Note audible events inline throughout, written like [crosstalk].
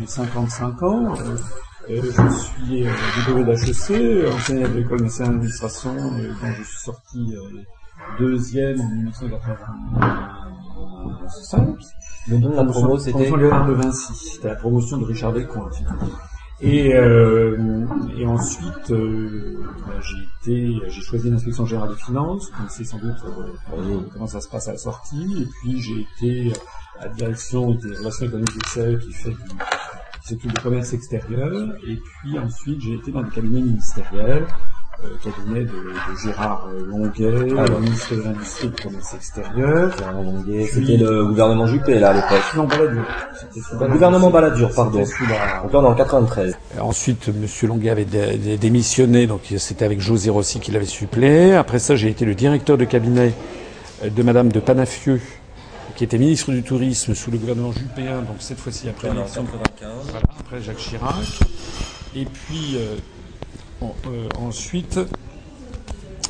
J'ai 55 ans. Euh, je suis euh, diplômé d'HEC, enseignant à l'école nationale d'administration, euh, dont je suis sorti euh, deuxième en 1985. Le nom de la promo, c'était Promotion Léonard de Vinci. C'était la promotion de Richard Descoings. Et, et ensuite, bah, j'ai été, j'ai choisi l'inspection générale des finances. Vous connaissez sans doute comment ça se passe à la sortie. Et puis j'ai été à la direction des relations économiques extérieures qui fait du, qui s'occupe du commerce extérieur. Et puis ensuite, j'ai été dans des cabinets ministériels, euh, cabinet de, de Gérard euh, Longuet, Ah, le ministre de l'Industrie et du Commerce extérieur. Gérard Longuet, Puis- C'était le gouvernement Juppé, là, à l'époque. Non, Balladur. C'était sous Le gouvernement Balladur, C'était pardon. sous la- Donc là, on est en 93. Ensuite, M. Longuet avait dé- dé- démissionné, donc c'était avec José Rossi qui l'avait suppléé. Après ça, j'ai été le directeur de cabinet euh, de Madame de Panafieux, qui était ministre du Tourisme sous le gouvernement Juppéen, donc cette fois-ci après l'élection. 95. Voilà, après Jacques Chirac. Et puis euh, euh, ensuite,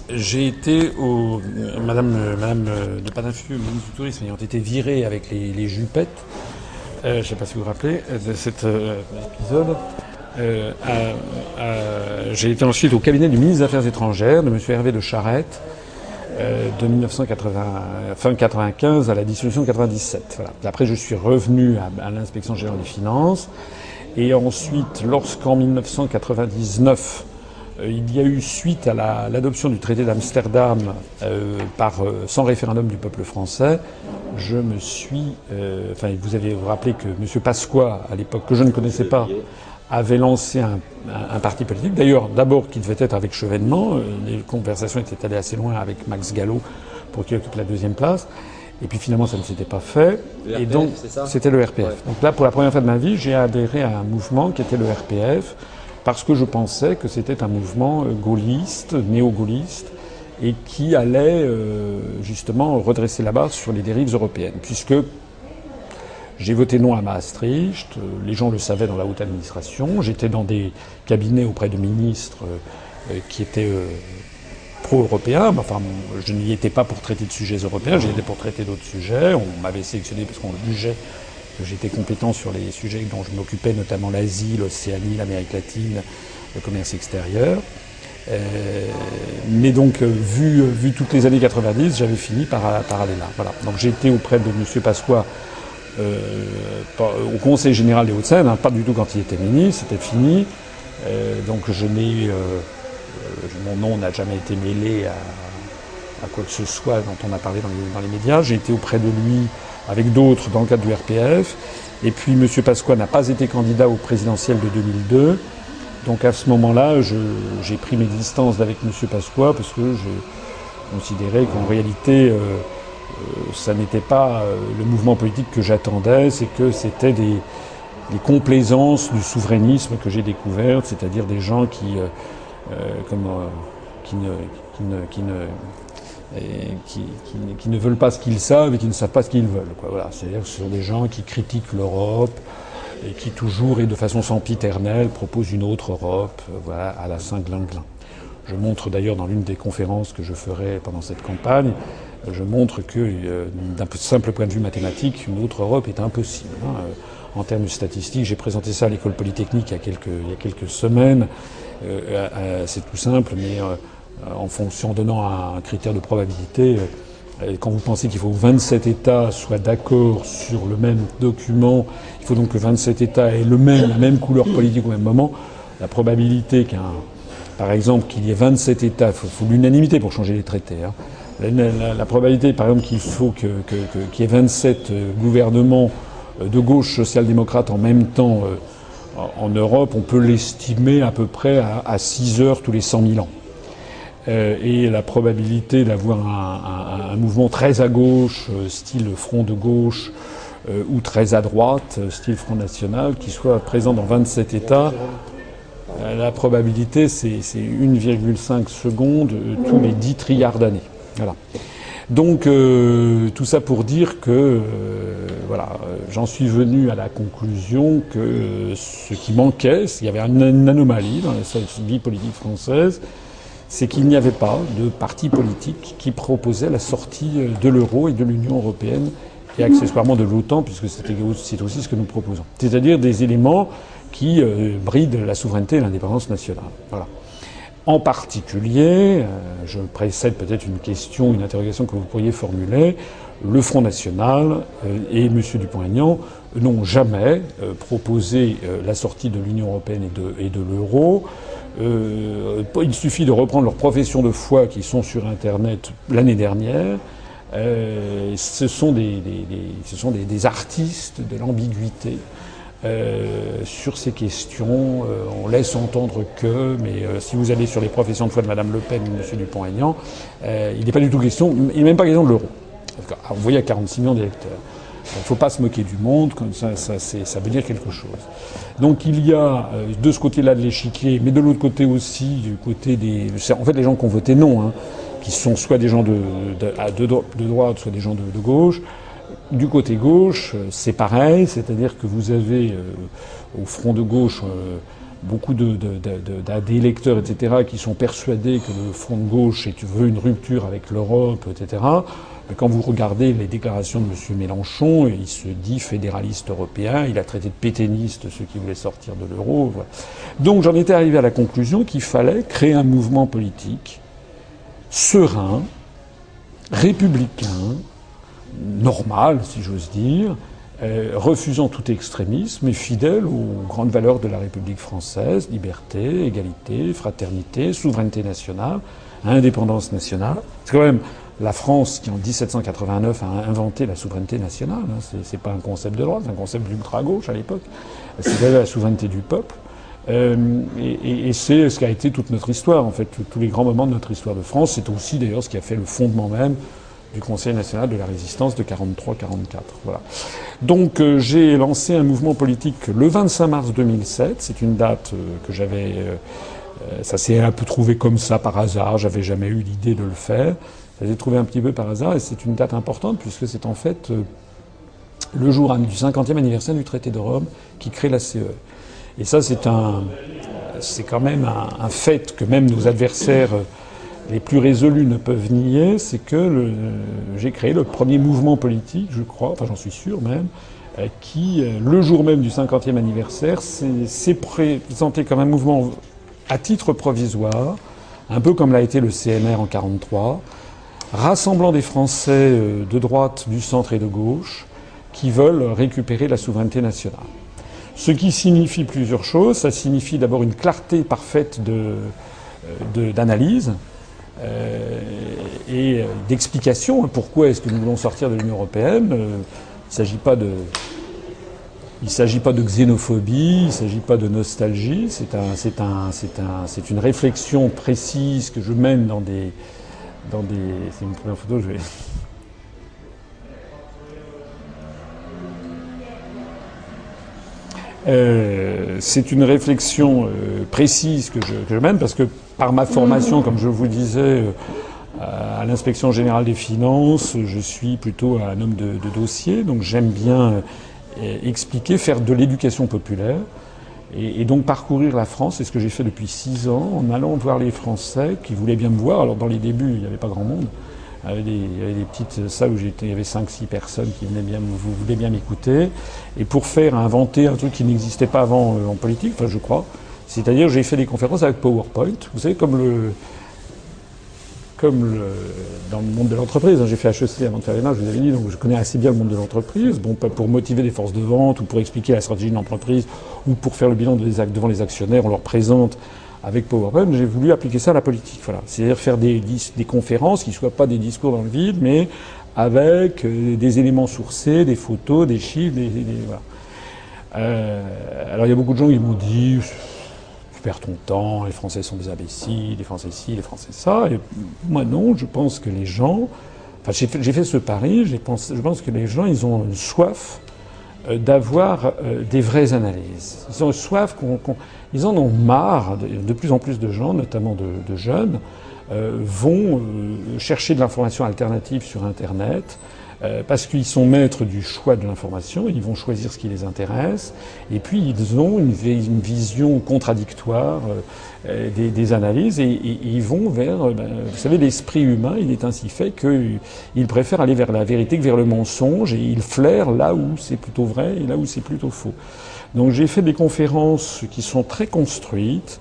j'ai été au euh, Madame Madame de Panafieux, ministre du Tourisme, ayant été virée avec les, les jupettes. Je ne sais pas si vous vous rappelez de cet épisode. Euh, j'ai été ensuite au cabinet du ministre des Affaires étrangères, de M. Hervé de Charette, de 1980, fin 95 à la dissolution de 97. Voilà. Après, je suis revenu à, l'inspection générale des finances. Et ensuite, lorsqu'en 1999, euh, il y a eu suite à la- l'adoption du traité d'Amsterdam euh, euh, sans référendum du peuple français, je me suis, euh, enfin, vous avez rappelé que M. Pasqua, à l'époque que je ne connaissais pas, avait lancé un, un- un parti politique. D'ailleurs, d'abord qui devait être avec Chevènement. euh, Les conversations étaient allées assez loin avec Max Gallo pour qu'il occupe la deuxième place. Et puis finalement, ça ne s'était pas fait. Le et RPF, donc, c'était le RPF. Ouais. Donc là, pour la première fois de ma vie, j'ai adhéré à un mouvement qui était le RPF parce que je pensais que c'était un mouvement euh, gaulliste, néo-gaulliste, et qui allait euh, justement redresser la barre sur les dérives européennes, puisque j'ai voté non à Maastricht, les gens le savaient dans la haute administration, j'étais dans des cabinets auprès de ministres euh, euh, qui étaient euh, pro-européens, enfin je n'y étais pas pour traiter de sujets européens, j'y étais pour traiter d'autres sujets, on m'avait sélectionné parce qu'on jugeait que j'étais compétent sur les sujets dont je m'occupais, notamment l'Asie, l'Océanie, l'Amérique latine, le commerce extérieur. Mais donc, vu, toutes les années 90, j'avais fini par, aller là. Voilà. Donc j'ai été auprès de M. Pasqua pas- au Conseil général des Hauts-de-Seine, hein, pas du tout quand il était ministre, c'était fini. Euh, donc je n'ai, euh, euh, mon nom n'a jamais été mêlé à, quoi que ce soit dont on a parlé dans les, médias. J'ai été auprès de lui avec d'autres dans le cadre du RPF. Et puis M. Pasqua n'a pas été candidat au présidentiel de 2002. Donc à ce moment-là, j'ai pris mes distances d'avec M. Pasqua parce que je considérais qu'en réalité, euh, euh, ça n'était pas euh, le mouvement politique que j'attendais, c'est que c'était des, complaisances du souverainisme que j'ai découvertes, c'est-à-dire des gens qui, euh, euh, euh, qui ne, qui ne, qui ne, qui, ne- veulent pas ce qu'ils savent et qui ne savent pas ce qu'ils veulent. Voilà. C'est-à-dire que ce sont des gens qui critiquent l'Europe et qui toujours et de façon sempiternelle proposent une autre Europe, euh, voilà, à la Saint-Glinglin. Je montre d'ailleurs dans l'une des conférences que je ferai pendant cette campagne, euh, je montre que euh, d'un simple point de vue mathématique, une autre Europe est impossible. hein. Euh, En termes statistiques, j'ai présenté ça à l'école polytechnique il y a quelques, semaines. Euh, c'est tout simple, mais en fonction, en donnant un, critère de probabilité, quand vous pensez qu'il faut que 27 États soient d'accord sur le même document, il faut donc que 27 États aient le même, la même couleur politique au même moment, la probabilité qu'un, par exemple, qu'il y ait 27 États, il faut, faut l'unanimité pour changer les traités. hein. La, probabilité, par exemple, qu'il faut qu'il y ait 27 euh, gouvernements euh, de gauche social-démocrate en même temps euh, en- Europe, on peut l'estimer à peu près à, à 6 heures tous les 100 000 ans. Et la probabilité d'avoir un, mouvement très à gauche, style Front de gauche, ou très à droite, style Front National, qui soit présent dans 27 États, la probabilité, c'est c'est 1,5 secondes euh, tous les 10 trilliards d'années. Voilà. Donc, euh, tout ça pour dire que, euh, voilà, euh, j'en suis venu à la conclusion que ce qui manquait, il y avait une, anomalie dans la vie politique française, c'est qu'il n'y avait pas de parti politique qui proposait la sortie de l'euro et de l'Union européenne et accessoirement de l'OTAN, puisque c'est aussi ce que nous proposons. C'est-à-dire des éléments qui brident la souveraineté et l'indépendance nationale. Voilà. En particulier, euh, je précède peut-être une question, une interrogation que vous pourriez formuler, le Front National euh, et M. Dupont-Aignan n'ont jamais euh, proposé la sortie de l'Union européenne et de, l'euro. il suffit de reprendre leurs professions de foi qui sont sur Internet l'année dernière. ce sont des artistes de l'ambiguïté. Euh, sur ces questions. Euh, on laisse entendre que, mais euh, si vous allez sur les professions de foi de Mme Le Pen ou M. Dupont-Aignan, il n'est pas du tout question, il n'est même pas question de l'euro. Vous voyez, à 46 millions d'électeurs. Il ne faut pas se moquer du monde, comme ça, ça, veut dire quelque chose. Donc il y a de ce côté-là de l'échiquier, mais de l'autre côté aussi, du côté des... En fait, les gens qui ont voté non, hein, qui sont soit des gens de, de, de droite, soit des gens de, gauche, du côté gauche, euh, c'est pareil, c'est-à-dire que vous avez euh, au front de gauche euh, beaucoup d'électeurs, etc., qui sont persuadés que le front de gauche veut une rupture avec l'Europe, etc. Mais quand vous regardez les déclarations de M. Mélenchon, il se dit fédéraliste européen, il a traité de pétainiste ceux qui voulaient sortir de l'euro. Donc j'en étais arrivé à la conclusion qu'il fallait créer un mouvement politique serein, républicain, normal, si j'ose dire, euh, refusant tout extrémisme et fidèle aux grandes valeurs de la République française, liberté, égalité, fraternité, souveraineté nationale, indépendance nationale. C'est quand même la France qui, en 1789, a inventé la souveraineté nationale. Hein. C'est pas un concept de droite, c'est un concept d'ultra-gauche à l'époque. C'est la souveraineté du peuple. Euh, et, et c'est ce qui a été toute notre histoire, en fait. Tous les grands moments de notre histoire de France, c'est aussi d'ailleurs ce qui a fait le fondement même du Conseil national de la résistance de 43-44. Voilà. Donc euh, j'ai lancé un mouvement politique le 25 mars 2007. C'est une date euh, que j'avais. Euh, ça s'est un peu trouvé comme ça par hasard. J'avais jamais eu l'idée de le faire. Ça s'est trouvé un petit peu par hasard et c'est une date importante puisque c'est en fait le jour du 50e anniversaire du traité de Rome qui crée la CE. Et ça c'est un, c'est quand même un, fait que même nos adversaires les plus résolus ne peuvent nier, c'est que j'ai créé le premier mouvement politique, je crois, enfin j'en suis sûr même, euh, qui, euh, le jour même du 50e anniversaire, s'est présenté comme un mouvement à titre provisoire, un peu comme l'a été le CNR en 1943, rassemblant des Français euh, de droite, du centre et de gauche, qui veulent récupérer la souveraineté nationale. Ce qui signifie plusieurs choses. Ça signifie d'abord une clarté parfaite d'analyse. Et d'explication. Hein, pourquoi est-ce que nous voulons sortir de l'Union européenne euh, Il ne s'agit pas de il s'agit pas de xénophobie, il ne s'agit pas de nostalgie, c'est un, un, un, une réflexion précise que je mène dans des, dans des, c'est une première photo, je vais. Euh, c'est une réflexion euh, précise que je, mène parce que par ma formation, comme je vous disais, euh, à l'inspection générale des finances, je suis plutôt un homme de, dossier, donc j'aime bien expliquer, faire de l'éducation populaire. Et, donc parcourir la France, c'est ce que j'ai fait depuis six ans, en allant voir les Français qui voulaient bien me voir. Alors dans les débuts, il n'y avait pas grand monde. Il y avait des, petites salles où j'étais, il y avait 5-6 personnes qui venaient bien, bien m'écouter. Et pour faire inventer un truc qui n'existait pas avant euh, en politique, enfin je crois, c'est-à-dire j'ai fait des conférences avec PowerPoint. Vous savez, comme le, comme le, dans le monde de l'entreprise. Hein, j'ai fait HEC avant de faire l'ENA, je vous avais dit, donc je connais assez bien le monde de l'entreprise. Bon, pour motiver des forces de vente ou pour expliquer la stratégie de l'entreprise ou pour faire le bilan devant les actionnaires, on leur présente avec PowerPoint, j'ai voulu appliquer ça à la politique. Voilà. C'est-à-dire faire des, des conférences qui ne soient pas des discours dans le vide, mais avec euh, des éléments sourcés, des photos, des chiffres, des. Euh, alors il y a beaucoup de gens qui m'ont dit ton temps, les Français sont des imbéciles, les Français ci, les Français ça. Et moi non, je pense que les gens, enfin j'ai fait, ce pari, je pense, je pense que les gens ils ont une soif euh, d'avoir euh, des vraies analyses. Ils ont soif qu'on, ils en ont marre. De, plus en plus de gens, notamment de, jeunes, euh, vont chercher de l'information alternative sur Internet, euh, parce qu'ils sont maîtres du choix de l'information, ils vont choisir ce qui les intéresse, et puis ils ont une, vision contradictoire euh, des, analyses, et, ils vont vers, ben, vous savez, l'esprit humain, il est ainsi fait qu'il préfère aller vers la vérité que vers le mensonge, et il flaire là où c'est plutôt vrai et là où c'est plutôt faux. Donc j'ai fait des conférences qui sont très construites,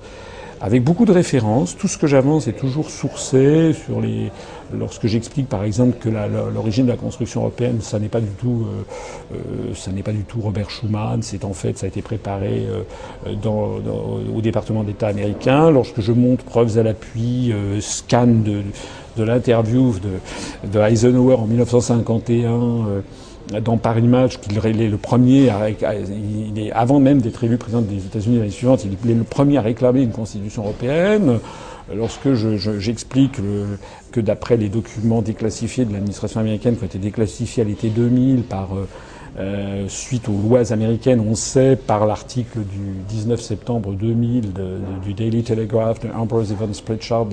avec beaucoup de références. Tout ce que j'avance est toujours sourcé sur les. Lorsque j'explique, par exemple, que l'origine de la construction européenne, ça n'est pas du tout, euh, euh, ça n'est pas du tout Robert Schuman. C'est en fait, ça a été préparé euh, dans, au département d'État américain. Lorsque je montre preuves à l'appui, scan de, de l'interview de, de, Eisenhower en 1951 dans Paris Match qu'il est le premier, à, il est, avant même d'être élu président des États-Unis l'année suivante, il est le premier à réclamer une constitution européenne. Lorsque j'explique que d'après les documents déclassifiés de l'administration américaine qui ont été déclassifiés à l'été 2000 par euh, euh, suite aux lois américaines, on sait par l'article du 19 septembre 2000 du Daily Telegraph de Ambrose Evans Pritchard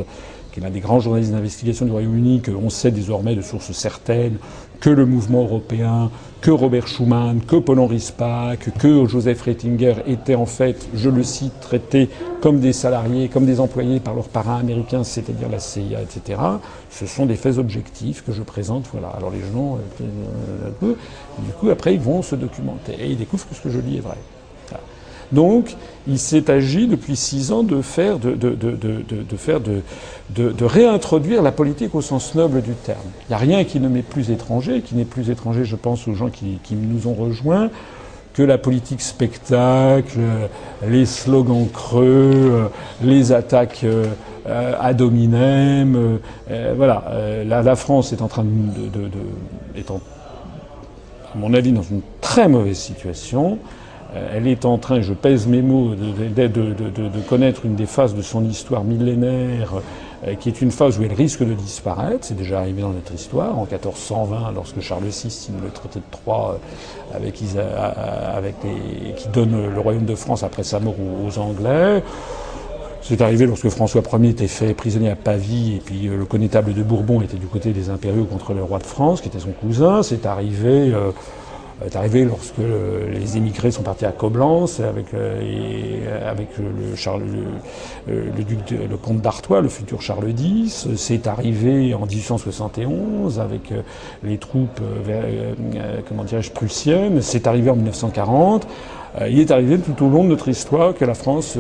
qui est l'un des grands journalistes d'investigation du Royaume-Uni, qu'on sait désormais de sources certaines que le mouvement européen, que Robert Schuman, que Paul-Henri Spaak, que Joseph Rettinger étaient en fait, je le cite, traités comme des salariés, comme des employés par leurs parrains américains, c'est-à-dire la CIA, etc. Ce sont des faits objectifs que je présente. Voilà. Alors les gens, euh, du coup, après, ils vont se documenter et ils découvrent que ce que je dis est vrai. Donc, il s'est agi depuis six ans de faire, de, de, de, réintroduire la politique au sens noble du terme. Il n'y a rien qui ne m'est plus étranger, qui n'est plus étranger, je pense, aux gens qui, nous ont rejoints, que la politique spectacle, les slogans creux, les attaques euh, ad hominem. Euh, voilà, euh, la, la, France est en train de est en, à mon avis, dans une très mauvaise situation. Euh, elle est en train, je pèse mes mots, de, connaître une des phases de son histoire millénaire, euh, qui est une phase où elle risque de disparaître. C'est déjà arrivé dans notre histoire, en 1420, lorsque Charles VI signe le traité de Troyes, euh, avec, qui donne le royaume de France après sa mort aux, Anglais. C'est arrivé lorsque François Ier était fait prisonnier à Pavie et puis le connétable de Bourbon était du côté des impériaux contre le roi de France, qui était son cousin. C'est arrivé est arrivé lorsque les émigrés sont partis à Coblence avec, euh, le, Charles, le, duc le comte d'Artois, le futur Charles X. C'est arrivé en 1871 avec euh, les troupes euh, comment prussiennes. C'est arrivé en 1940. Il est arrivé tout au long de notre histoire que la France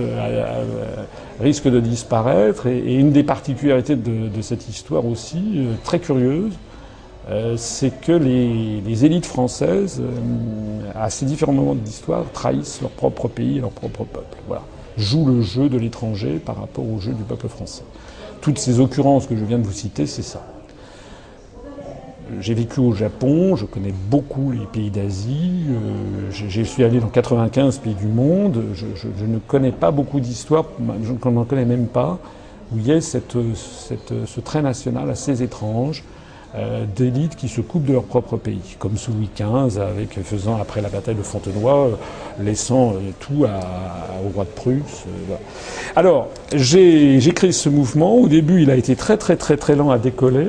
risque de disparaître et, une des particularités de, de cette histoire aussi, très curieuse, euh, c'est que les, élites françaises, euh, à ces différents moments de l'histoire, trahissent leur propre pays et leur propre peuple. Voilà. Jouent le jeu de l'étranger par rapport au jeu du peuple français. Toutes ces occurrences que je viens de vous citer, c'est ça. J'ai vécu au Japon, je connais beaucoup les pays d'Asie, euh, je, suis allé dans 95 pays du monde, je, ne connais pas beaucoup d'histoires, je n'en connais même pas, où il y a ce trait national assez étrange, euh, d'élites qui se coupent de leur propre pays, comme sous Louis XV, avec faisant après la bataille de Fontenoy, euh, laissant euh, tout au roi de Prusse. Alors, j'ai créé ce mouvement. Au début, il a été très très très très lent à décoller.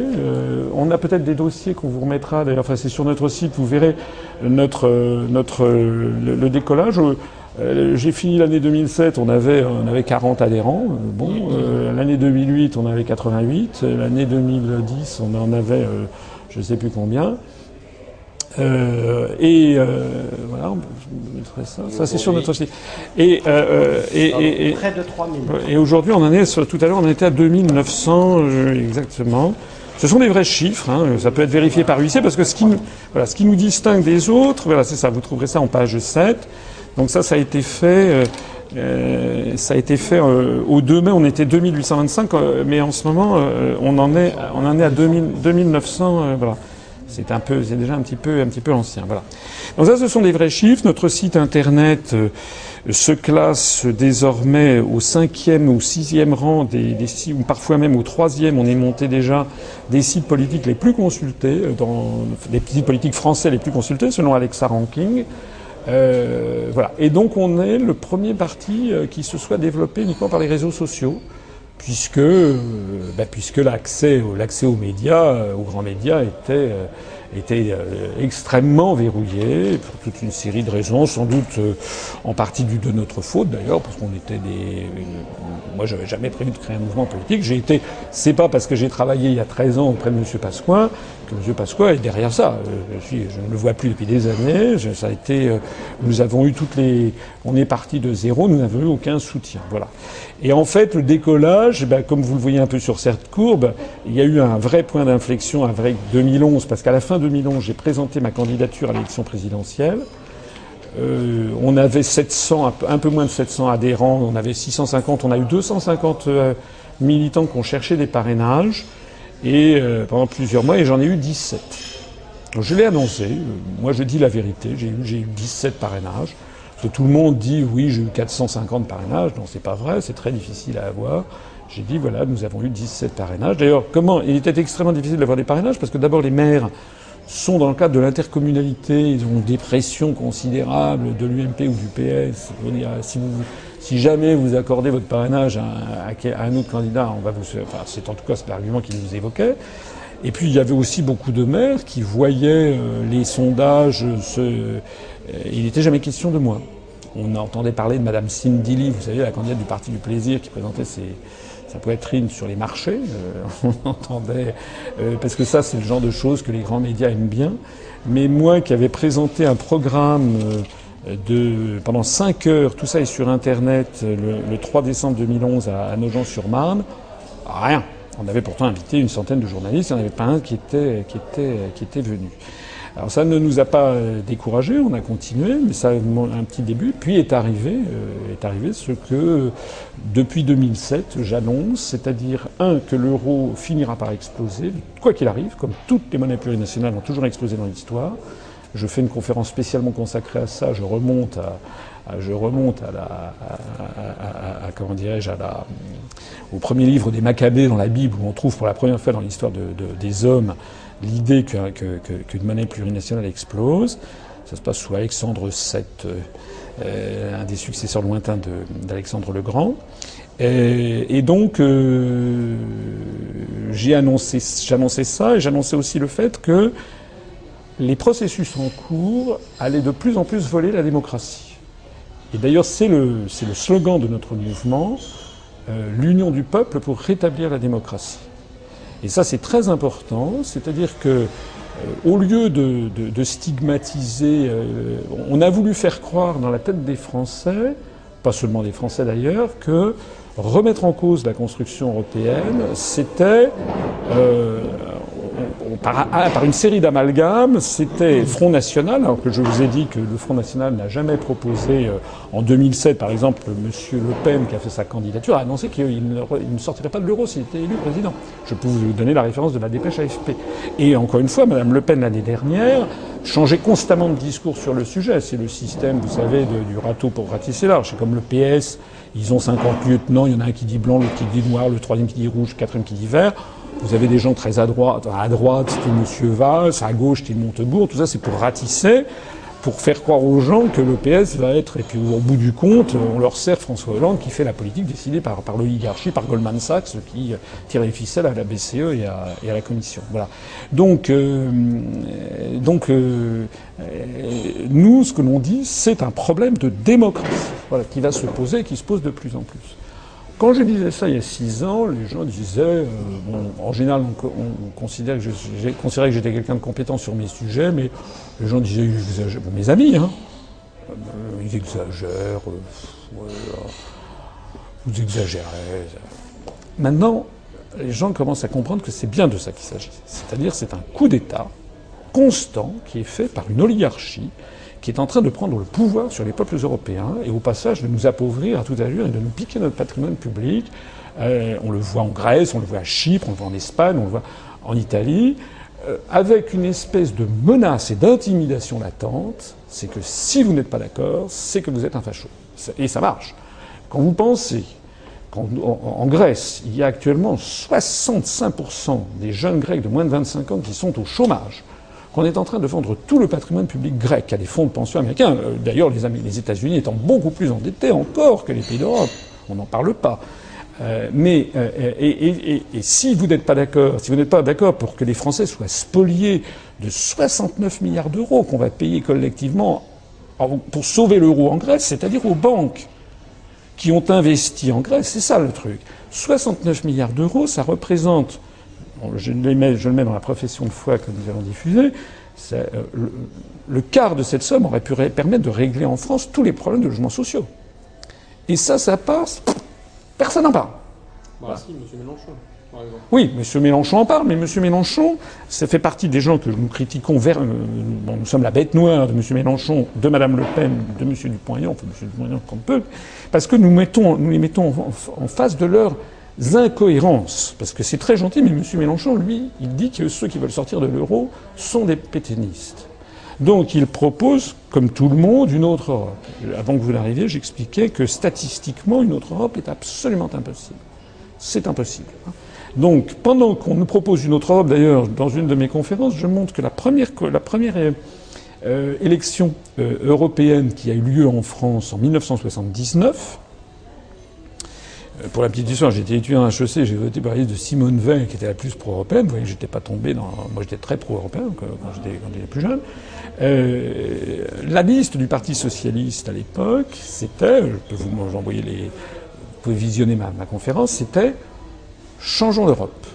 on a peut-être des dossiers qu'on vous remettra. D'ailleurs, enfin, c'est sur notre site. Vous verrez notre notre le décollage. Euh, j'ai fini l'année 2007, on avait, on avait 40 adhérents. Euh, bon, euh, l'année 2008, on avait 88. L'année 2010, on en avait, je ne sais plus combien. et voilà, ça. Ça, c'est sur notre site. Et, et, et, près de 3000. Et aujourd'hui, on en est, tout à l'heure, on était à 2900 exactement. Ce sont des vrais chiffres, hein, ça peut être vérifié par huissier, parce que ce qui, nous, voilà, ce qui nous distingue des autres, voilà, c'est ça, vous trouverez ça en page 7, donc ça, ça a été fait. Euh, euh, ça a été fait euh, au 2 mai, on était 2825, mais en ce moment, on en est, on en est à 2000, 2900. voilà. C'est un peu, c'est déjà un petit peu, un petit peu ancien. Voilà. Donc ça, ce sont des vrais chiffres. Notre site internet se classe désormais au cinquième ou sixième rang des, des sites, ou parfois même au troisième. On est monté déjà des sites politiques les plus consultés, dans les sites politiques français les plus consultés, selon Alexa Ranking. Euh, voilà. Et donc on est le premier parti euh, qui se soit développé uniquement par les réseaux sociaux, puisque, euh, bah, puisque l'accès, l'accès aux médias, aux grands médias, était, était euh, extrêmement verrouillé pour toute une série de raisons, sans doute euh, en partie due de notre faute d'ailleurs, parce qu'on était des. Euh, moi, j'avais jamais prévu de créer un mouvement politique. J'ai été. C'est pas parce que j'ai travaillé il y a 13 ans auprès de M. Pasqua que M. Pasqua est derrière ça. Je, suis, je ne le vois plus depuis des années. Je, ça a été. Nous avons eu toutes les. On est parti de zéro. Nous n'avons eu aucun soutien. Voilà. Et en fait, le décollage, ben, comme vous le voyez un peu sur cette courbe, il y a eu un vrai point d'inflexion avec 2011, parce qu'à la fin 2011, j'ai présenté ma candidature à l'élection présidentielle. Euh, on avait 700, un peu moins de 700 adhérents, on avait 650, on a eu 250 euh, militants qui ont cherché des parrainages euh, pendant plusieurs mois, et j'en ai eu 17. je l'ai annoncé, moi je dis la vérité, j'ai eu 17 parrainages. Parce que tout le monde dit oui, j'ai eu 450 parrainages. Non, c'est pas vrai, c'est très difficile à avoir. J'ai dit voilà, nous avons eu 17 parrainages. D'ailleurs, comment Il était extrêmement difficile d'avoir des parrainages parce que d'abord les maires sont dans le cadre de l'intercommunalité, ils ont des pressions considérables de l'UMP ou du PS. Si, vous, si jamais vous accordez votre parrainage à, un autre candidat, on va vous. Enfin, c'est en tout cas l'argument qu'il nous évoquait. Et puis il y avait aussi beaucoup de maires qui voyaient euh, les sondages se euh, il n'était jamais question de moi. On entendait parler de Madame Cindy Lee, vous savez, la candidate du Parti du Plaisir qui présentait sa poitrine sur les marchés. Euh, [laughs] on entendait, parce que ça, c'est le genre de choses que les grands médias aiment bien. Mais moi, qui avais présenté un programme de pendant 5 heures, tout ça est sur Internet, le, 3 décembre 2011 à, Nogent-sur-Marne, rien. On avait pourtant invité une centaine de journalistes, il n'y en avait pas un qui était, qui était, qui était venu. Alors ça ne nous a pas euh, découragés, on a continué, mais ça a un petit début. Puis est arrivé, euh, est arrivé ce que depuis 2007 j'annonce, c'est-à-dire un que l'euro finira par exploser, quoi qu'il arrive, comme toutes les monnaies plurinationales ont toujours explosé dans l'histoire. Je fais une conférence spécialement consacrée à ça. Je remonte à, je remonte au premier livre des Maccabées dans la Bible où on trouve pour la première fois dans l'histoire de, des hommes l'idée qu'une monnaie plurinationale explose. Ça se passe sous Alexandre VII, euh, un des successeurs lointains d'Alexandre le Grand. Et, donc, euh, j'annonçais ça, et j'annonçais aussi le fait que les processus en cours allaient de plus en plus voler la démocratie. Et d'ailleurs, c'est le, le, slogan de notre mouvement, euh, l'union du peuple pour rétablir la démocratie. Et ça, c'est très important, c'est-à-dire que euh, au lieu de, stigmatiser, euh, on a voulu faire croire dans la tête des Français, pas seulement des Français d'ailleurs, que remettre en cause la construction européenne, c'était par, une série d'amalgames, c'était Front National, alors que je vous ai dit que le Front National n'a jamais proposé, euh, en 2007 par exemple, M. Le Pen qui a fait sa candidature a annoncé qu'il ne, sortirait pas de l'euro s'il était élu président. Je peux vous donner la référence de la dépêche AFP. Et encore une fois, Mme Le Pen l'année dernière changeait constamment de discours sur le sujet. C'est le système, vous savez, du râteau pour ratisser large. C'est comme le PS, ils ont 50 lieutenants, il y en a un qui dit blanc, l'autre qui dit noir, le troisième qui dit rouge, le quatrième qui dit vert. Vous avez des gens très à droite. À droite, c'était M. Valls, à gauche, c'était Montebourg. Tout ça, c'est pour ratisser, pour faire croire aux gens que le PS va être. Et puis, au bout du compte, on leur sert François Hollande qui fait la politique décidée par, l'oligarchie, par Goldman Sachs, qui tire les ficelles à la BCE et à, et à la Commission. Voilà. Donc, euh, donc euh, nous, ce que l'on dit, c'est un problème de démocratie voilà, qui va se poser et qui se pose de plus en plus. Quand je disais ça il y a six ans, les gens disaient, euh, bon, en général, on, on considère que que j'étais quelqu'un de compétent sur mes sujets, mais les gens disaient, mes amis, hein, euh, ils exagèrent, euh, vous exagérez. Maintenant, les gens commencent à comprendre que c'est bien de ça qu'il s'agit. C'est-à-dire, c'est un coup d'État constant qui est fait par une oligarchie qui est en train de prendre le pouvoir sur les peuples européens et au passage de nous appauvrir à tout allure et de nous piquer notre patrimoine public. Euh, on le voit en Grèce, on le voit à Chypre, on le voit en Espagne, on le voit en Italie, euh, avec une espèce de menace et d'intimidation latente. C'est que si vous n'êtes pas d'accord, c'est que vous êtes un facho. Et ça marche. Quand vous pensez qu'en Grèce, il y a actuellement 65% des jeunes Grecs de moins de 25 ans qui sont au chômage, qu'on est en train de vendre tout le patrimoine public grec à des fonds de pension américains. Euh, d'ailleurs, les, États-Unis étant beaucoup plus endettés encore que les pays d'Europe. On n'en parle pas. Euh, mais euh, si vous n'êtes pas d'accord, si vous n'êtes pas d'accord pour que les Français soient spoliés de 69 milliards d'euros qu'on va payer collectivement pour sauver l'euro en Grèce, c'est-à-dire aux banques qui ont investi en Grèce. C'est ça le truc. 69 milliards d'euros, ça représente, je, le mets, je le mets dans la profession de foi que nous avons diffusée, euh, le, le, quart de cette somme aurait pu permettre de régler en France tous les problèmes de logements sociaux. Et ça, ça passe, personne n'en parle. Bah, si, M. Mélenchon. Oui, M. Mélenchon en parle, mais M. Mélenchon, ça fait partie des gens que nous critiquons vers. Euh, bon, nous sommes la bête noire de M. Mélenchon, de Mme Le Pen, de M. Dupont-Aignan, enfin M. Dupont-Aignan qu'on peut, parce que nous, mettons, nous les mettons en, face de leurs incohérences. Parce que c'est très gentil, mais M. Mélenchon, lui, il dit que ceux qui veulent sortir de l'euro sont des pétainistes. Donc il propose, comme tout le monde, une autre Europe. Avant que vous n'arriviez, j'expliquais que statistiquement, une autre Europe est absolument impossible. C'est impossible. Hein. Donc, pendant qu'on nous propose une autre Europe, d'ailleurs, dans une de mes conférences, je montre que la première, euh, élection euh, européenne qui a eu lieu en France en 1979, euh, pour la petite histoire, j'étais étudiant à HEC, j'ai voté par la de Simone Veil, qui était la plus pro-européenne. Vous voyez, j'étais pas tombé dans. Moi, j'étais très pro-européen quand, j'étais plus jeune. Euh, la liste du Parti socialiste à l'époque, c'était, je peux vous envoyer les, vous pouvez visionner ma, ma conférence, c'était changeons l'Europe.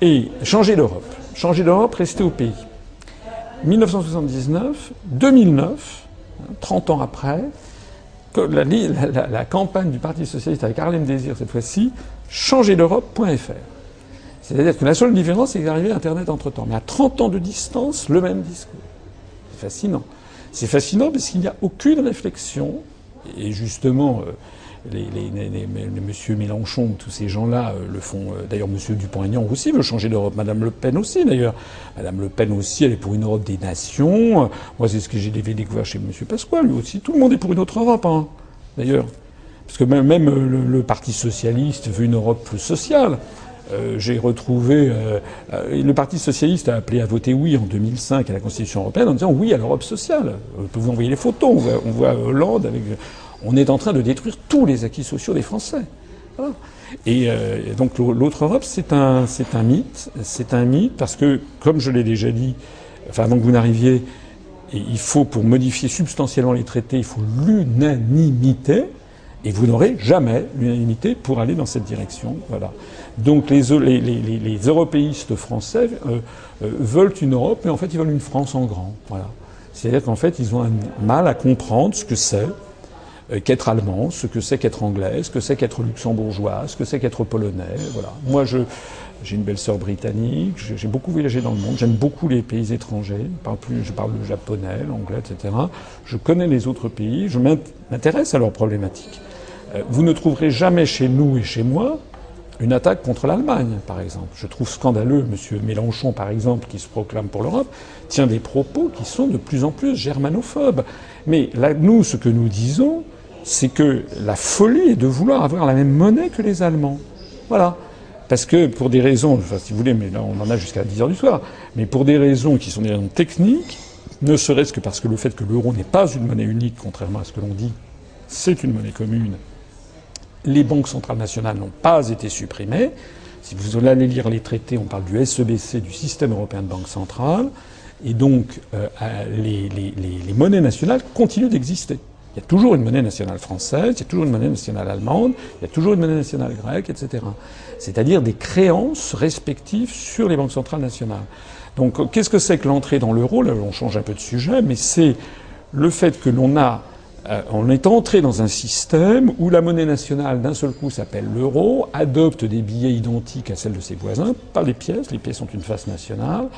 Et changer l'Europe. Changer l'Europe, rester au pays. 1979, 2009, 30 ans après, la, la, campagne du Parti Socialiste avec Harlem Désir cette fois-ci, changer l'Europe.fr. C'est-à-dire que la seule différence, c'est qu'arrivé Internet entre-temps. Mais à 30 ans de distance, le même discours. C'est fascinant. C'est fascinant parce qu'il n'y a aucune réflexion, et justement, euh, les, Monsieur Mélenchon, tous ces gens-là euh, le font. Euh, d'ailleurs, Monsieur Dupont-Aignan aussi veut changer d'Europe. Madame Le Pen aussi, d'ailleurs. Madame Le Pen aussi, elle est pour une Europe des nations. Moi, c'est ce que j'ai découvert chez Monsieur Pasqua, lui aussi. Tout le monde est pour une autre Europe, hein, d'ailleurs. Parce que même, le, Parti socialiste veut une Europe sociale. Euh, j'ai retrouvé. Euh, le Parti socialiste a appelé à voter oui en 2005 à la Constitution européenne en disant oui à l'Europe sociale. Je peux vous envoyer les photos. On on voit Hollande avec on est en train de détruire tous les acquis sociaux des Français. Et, euh, donc l'autre Europe, c'est un, mythe. C'est un mythe parce que, comme je l'ai déjà dit, avant que vous n'arriviez, il faut pour modifier substantiellement les traités, il faut l'unanimité. Et vous n'aurez jamais l'unanimité pour aller dans cette direction. Donc les, européistes français euh, euh, veulent une Europe, mais en fait ils veulent une France en grand. C'est-à-dire qu'en fait ils ont un mal à comprendre ce que c'est qu'être allemand, ce que c'est qu'être anglais, ce que c'est qu'être luxembourgeois, ce que c'est qu'être polonais. Voilà. Moi, je, j'ai une belle sœur britannique, j'ai beaucoup voyagé dans le monde, j'aime beaucoup les pays étrangers, je parle, plus, je parle le japonais, l'anglais, etc. Je connais les autres pays, je m'intéresse à leurs problématiques. Euh, vous ne trouverez jamais chez nous et chez moi une attaque contre l'Allemagne, par exemple. Je trouve scandaleux, M. Mélenchon, par exemple, qui se proclame pour l'Europe, tient des propos qui sont de plus en plus germanophobes. Mais là, nous, ce que nous disons, c'est que la folie est de vouloir avoir la même monnaie que les Allemands. Voilà. Parce que pour des raisons, si vous voulez, mais là on en a jusqu'à 10 heures du soir, mais pour des raisons qui sont des raisons techniques, ne serait-ce que parce que le fait que l'euro n'est pas une monnaie unique, contrairement à ce que l'on dit, c'est une monnaie commune. Les banques centrales nationales n'ont pas été supprimées. Si vous allez lire les traités, on parle du SEBC, du système européen de banque centrale, et donc euh, les monnaies nationales continuent d'exister. Il y a toujours une monnaie nationale française, il y a toujours une monnaie nationale allemande, il y a toujours une monnaie nationale grecque, etc. C'est-à-dire des créances respectives sur les banques centrales nationales. Donc, qu'est-ce que c'est que l'entrée dans l'euro? Là, on change un peu de sujet, mais c'est le fait que l'on a euh, on est entré dans un système où la monnaie nationale, d'un seul coup, s'appelle l'euro, adopte des billets identiques à celles de ses voisins, pas les pièces, les pièces sont une face nationale,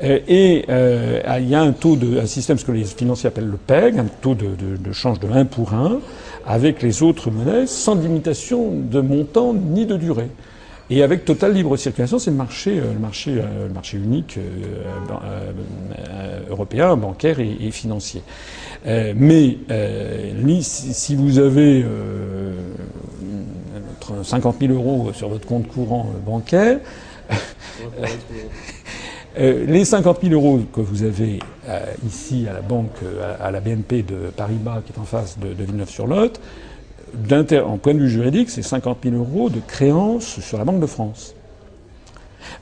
et euh, il y a un taux de, un système, ce que les financiers appellent le PEG, un taux de, de, de change de 1 pour 1, avec les autres monnaies, sans limitation de montant ni de durée. Et avec totale libre circulation, c'est le marché, le marché, le marché unique européen, bancaire et, et financier. Euh, mais euh, si vous avez euh, 50 000 euros sur votre compte courant euh, bancaire, [laughs] euh, les 50 000 euros que vous avez ici à la banque, à, la BNP de Paris-Bas, qui est en face de, de Villeneuve-sur-Lot, en point de vue juridique, c'est 50 000 euros de créance sur la Banque de France.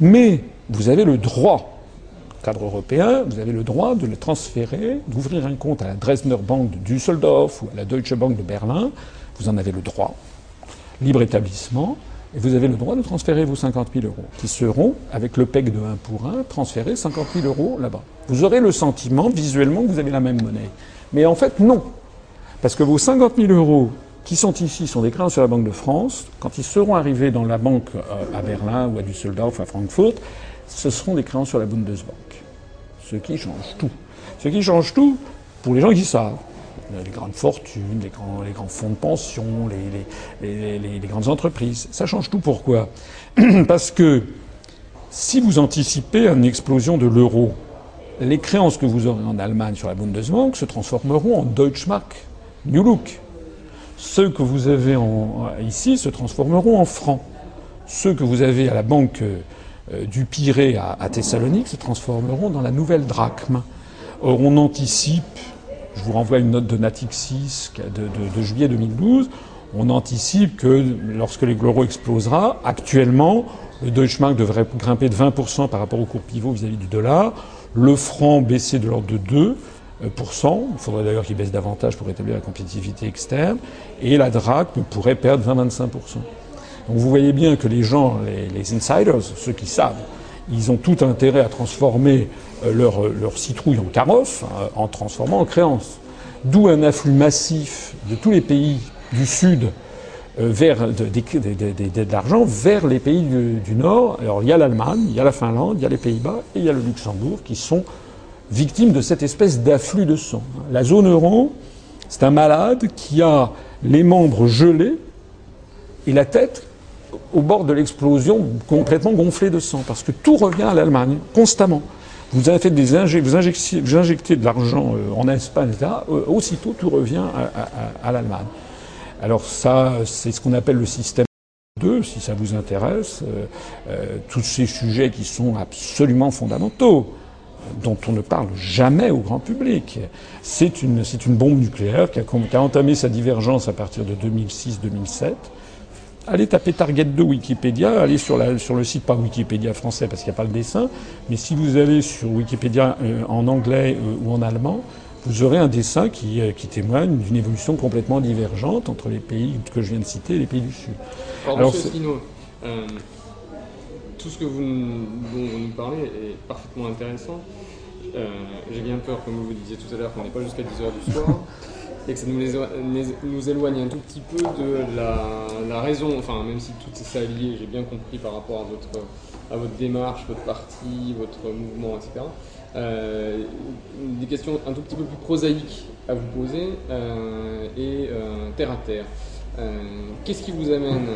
Mais vous avez le droit cadre européen, vous avez le droit de le transférer, d'ouvrir un compte à la Dresdner Bank de Düsseldorf ou à la Deutsche Bank de Berlin. Vous en avez le droit. Libre établissement. Et vous avez le droit de transférer vos 50 000 euros, qui seront, avec le PEC de 1 pour 1, transférés 50 000 euros là-bas. Vous aurez le sentiment, visuellement, que vous avez la même monnaie. Mais en fait, non. Parce que vos 50 000 euros qui sont ici sont des créances sur la Banque de France. Quand ils seront arrivés dans la banque euh, à Berlin ou à Düsseldorf, à Francfort, ce seront des créances sur la Bundesbank. Ce qui change tout. Ce qui change tout pour les gens qui savent. Les grandes fortunes, les grands, fonds de pension, les, grandes entreprises. Ça change tout pourquoi? [clears throat] Parce que si vous anticipez une explosion de l'euro, les créances que vous aurez en Allemagne sur la Bundesbank se transformeront en Deutschmark, New Look. Ceux que vous avez ici se transformeront en francs. Ceux que vous avez à la banque euh, du Pirée à, à, Thessalonique se transformeront dans la nouvelle drachme. Or, on anticipe, je vous renvoie une note de Natixis de, de, de juillet 2012, on anticipe que lorsque l'euro explosera, actuellement, le Deutschmark devrait grimper de 20% par rapport au cours pivot vis-à-vis du dollar, le franc baisser de l'ordre de 2%, il faudrait d'ailleurs qu'il baisse davantage pour rétablir la compétitivité externe, et la drachme pourrait perdre 20-25%. Donc vous voyez bien que les gens, les, insiders, ceux qui savent, ils ont tout intérêt à transformer leur, leur citrouille en carrosse en transformant en créance. D'où un afflux massif de tous les pays du Sud vers de, l'argent vers les pays du, du, Nord. Alors il y a l'Allemagne, il y a la Finlande, il y a les Pays-Bas et il y a le Luxembourg qui sont victime de cette espèce d'afflux de sang. La zone euro, c'est un malade qui a les membres gelés et la tête au bord de l'explosion complètement gonflée de sang, parce que tout revient à l'Allemagne, constamment. Vous avez fait des vous injectez, vous injectez de l'argent en Espagne, etc. Aussitôt, tout revient à, à, à l'Allemagne. Alors ça, c'est ce qu'on appelle le système 2, si ça vous intéresse, euh, euh, tous ces sujets qui sont absolument fondamentaux dont on ne parle jamais au grand public. C'est une, une bombe nucléaire qui a, qui a, entamé sa divergence à partir de 2006-2007. Allez taper Target 2 Wikipédia, allez sur, la, sur le site, pas Wikipédia français parce qu'il n'y a pas le dessin, mais si vous allez sur Wikipédia euh, en anglais euh, ou en allemand, vous aurez un dessin qui, euh, qui témoigne d'une évolution complètement divergente entre les pays que je viens de citer et les pays du Sud. Alors, Alors Monsieur Spino, tout ce que vous nous, vous nous parlez est parfaitement intéressant. J'ai bien peur, comme vous disiez tout à l'heure, qu'on n'est pas jusqu'à 10h du soir [laughs] et que ça nous, nous, éloigne un tout petit peu de la, raison, enfin même si tout ça est lié, j'ai bien compris par rapport à votre, à votre démarche, votre parti, votre mouvement, etc. Euh, des questions un tout petit peu plus prosaïques à vous poser euh, et euh, terre à terre. Qu'est-ce qui vous amène,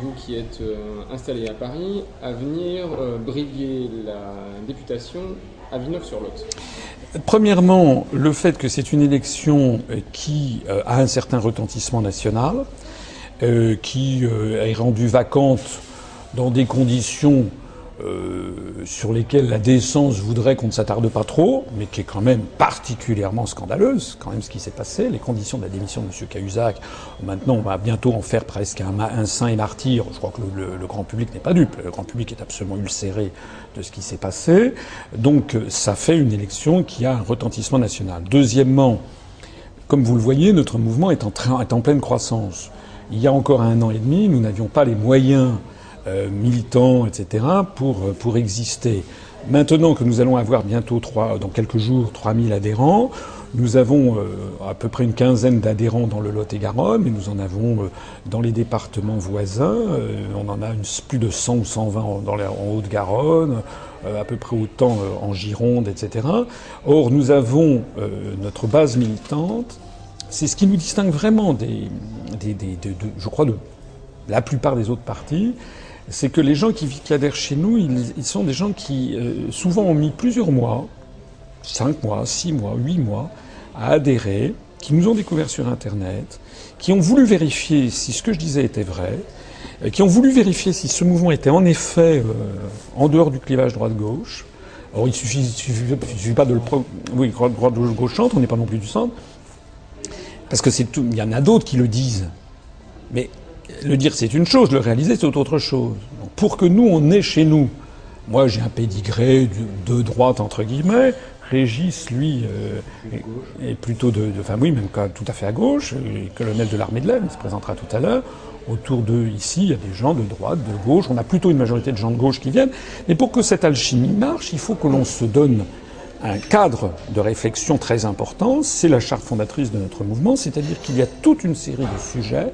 vous qui êtes installé à Paris, à venir briguer la députation à Premièrement, le fait que c'est une élection qui a un certain retentissement national, qui est rendue vacante dans des conditions euh, sur lesquels la décence voudrait qu'on ne s'attarde pas trop, mais qui est quand même particulièrement scandaleuse, quand même ce qui s'est passé, les conditions de la démission de M. Cahuzac. Maintenant, on va bientôt en faire presque un, saint et martyr. Je crois que le, grand public n'est pas dupe. Le grand public est absolument ulcéré de ce qui s'est passé. Donc, ça fait une élection qui a un retentissement national. Deuxièmement, comme vous le voyez, notre mouvement est en pleine croissance. Il y a encore un an et demi, nous n'avions pas les moyens euh, militants, etc., pour, pour exister. Maintenant que nous allons avoir bientôt, trois, dans quelques jours, 3000 adhérents, nous avons euh, à peu près une quinzaine d'adhérents dans le Lot-et-Garonne, mais nous en avons euh, dans les départements voisins. Euh, on en a plus de 100 ou 120 dans la, en Haute-Garonne, à peu près autant en Gironde, etc. Or, nous avons notre base militante. C'est ce qui nous distingue vraiment des, des, des de, de, je crois, de la plupart des autres partis c'est que les gens qui, qui, adhèrent chez nous, ils, sont des gens qui euh, souvent ont mis plusieurs mois, cinq mois, six mois, huit mois, à adhérer, qui nous ont découvert sur Internet, qui ont voulu vérifier si ce que je disais était vrai, euh, qui ont voulu vérifier si ce mouvement était en effet euh, en dehors du clivage droite-gauche. Or, il il suffit, pas de le oui droite-gauche centre, on n'est pas non plus du centre, parce que c'est tout. Il y en a d'autres qui le disent, mais le dire c'est une chose, le réaliser c'est autre chose. Pour que nous on ait chez nous moi, j'ai un pédigré de, droite, entre guillemets. Régis, lui, euh, est, plutôt de, enfin oui, même tout à fait à gauche, euh, colonel de l'armée de l'air, il se présentera tout à l'heure. Autour d'eux, ici, il y a des gens de droite, de gauche. On a plutôt une majorité de gens de gauche qui viennent. Mais pour que cette alchimie marche, il faut que l'on se donne un cadre de réflexion très important. C'est la charte fondatrice de notre mouvement, c'est-à-dire qu'il y a toute une série de sujets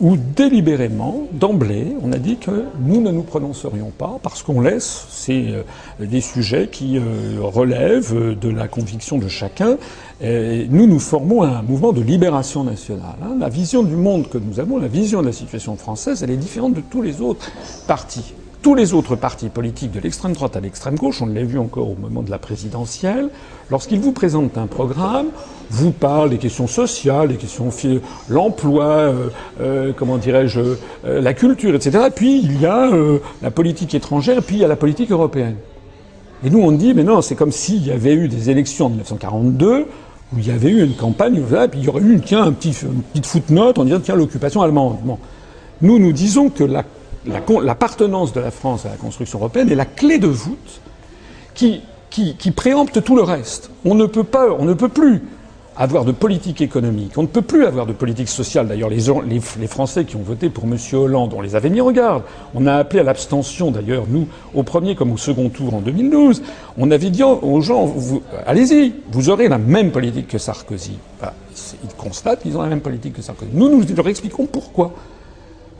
où délibérément, d'emblée, on a dit que nous ne nous prononcerions pas parce qu'on laisse ces, euh, des sujets qui euh, relèvent de la conviction de chacun. Et nous, nous formons un mouvement de libération nationale. hein. La vision du monde que nous avons, la vision de la situation française, elle est différente de tous les autres partis. Tous les autres partis politiques, de l'extrême droite à l'extrême gauche, on l'a vu encore au moment de la présidentielle, lorsqu'ils vous présentent un programme, vous parlent des questions sociales, des questions fi- l'emploi, euh, euh, comment dirais-je, euh, la culture, etc. Puis il y a la politique étrangère, puis il y a la politique européenne. Et nous, on dit, mais non, c'est comme s'il y avait eu des élections en 1942, où il y avait eu une campagne, voilà, puis il y aurait eu, tiens, un petit, une petite footnote en disant, tiens, l'occupation allemande. Bon. Nous, nous disons que la- l'appartenance de la France à la construction européenne est la clé de voûte qui, préempte tout le reste. On ne peut pas, on ne peut plus avoir de politique économique, on ne peut plus avoir de politique sociale. D'ailleurs, les, Français qui ont voté pour M. Hollande, on les avait mis en garde. On a appelé à l'abstention, d'ailleurs, nous, au premier comme au second tour en 2012. On avait dit aux gens, allez-y, vous aurez la même politique que Sarkozy. Voilà. Ils constatent qu'ils ont la même politique que Sarkozy. Nous, nous leur expliquons pourquoi.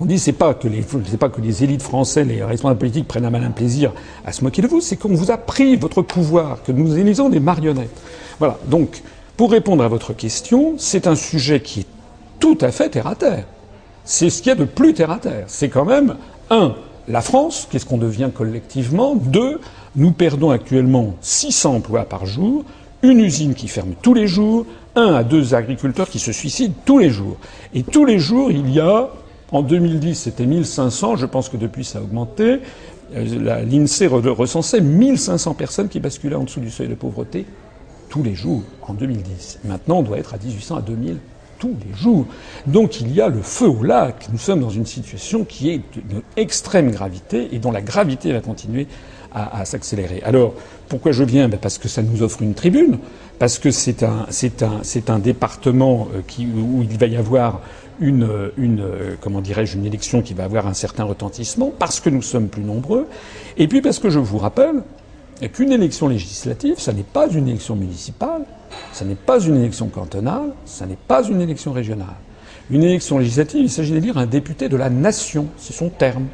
On dit c'est pas que les c'est pas que les élites françaises, les responsables politiques prennent un malin plaisir à se moquer de vous, c'est qu'on vous a pris votre pouvoir, que nous élisons des marionnettes. Voilà. Donc, pour répondre à votre question, c'est un sujet qui est tout à fait terre à terre. C'est ce qu'il y a de plus terre à terre. C'est quand même un la France, qu'est-ce qu'on devient collectivement? Deux, nous perdons actuellement 600 emplois par jour, une usine qui ferme tous les jours, un à deux agriculteurs qui se suicident tous les jours. Et tous les jours, il y a en 2010, c'était 1500. Je pense que depuis, ça a augmenté. Euh, L'INSEE re- recensait 1500 personnes qui basculaient en dessous du seuil de pauvreté tous les jours en 2010. Maintenant, on doit être à 1800, à 2000 tous les jours. Donc il y a le feu au lac. Nous sommes dans une situation qui est d'une extrême gravité et dont la gravité va continuer à, s'accélérer. Alors, pourquoi je viens? Ben Parce que ça nous offre une tribune, parce que c'est un, un, un département euh, où il va y avoir une, une comment dirais-je, une élection qui va avoir un certain retentissement, parce que nous sommes plus nombreux, et puis parce que je vous rappelle qu'une élection législative, ça n'est pas une élection municipale, ça n'est pas une élection cantonale, ça n'est pas une élection régionale. Une élection législative, il s'agit d'élire un député de la nation, c'est son terme.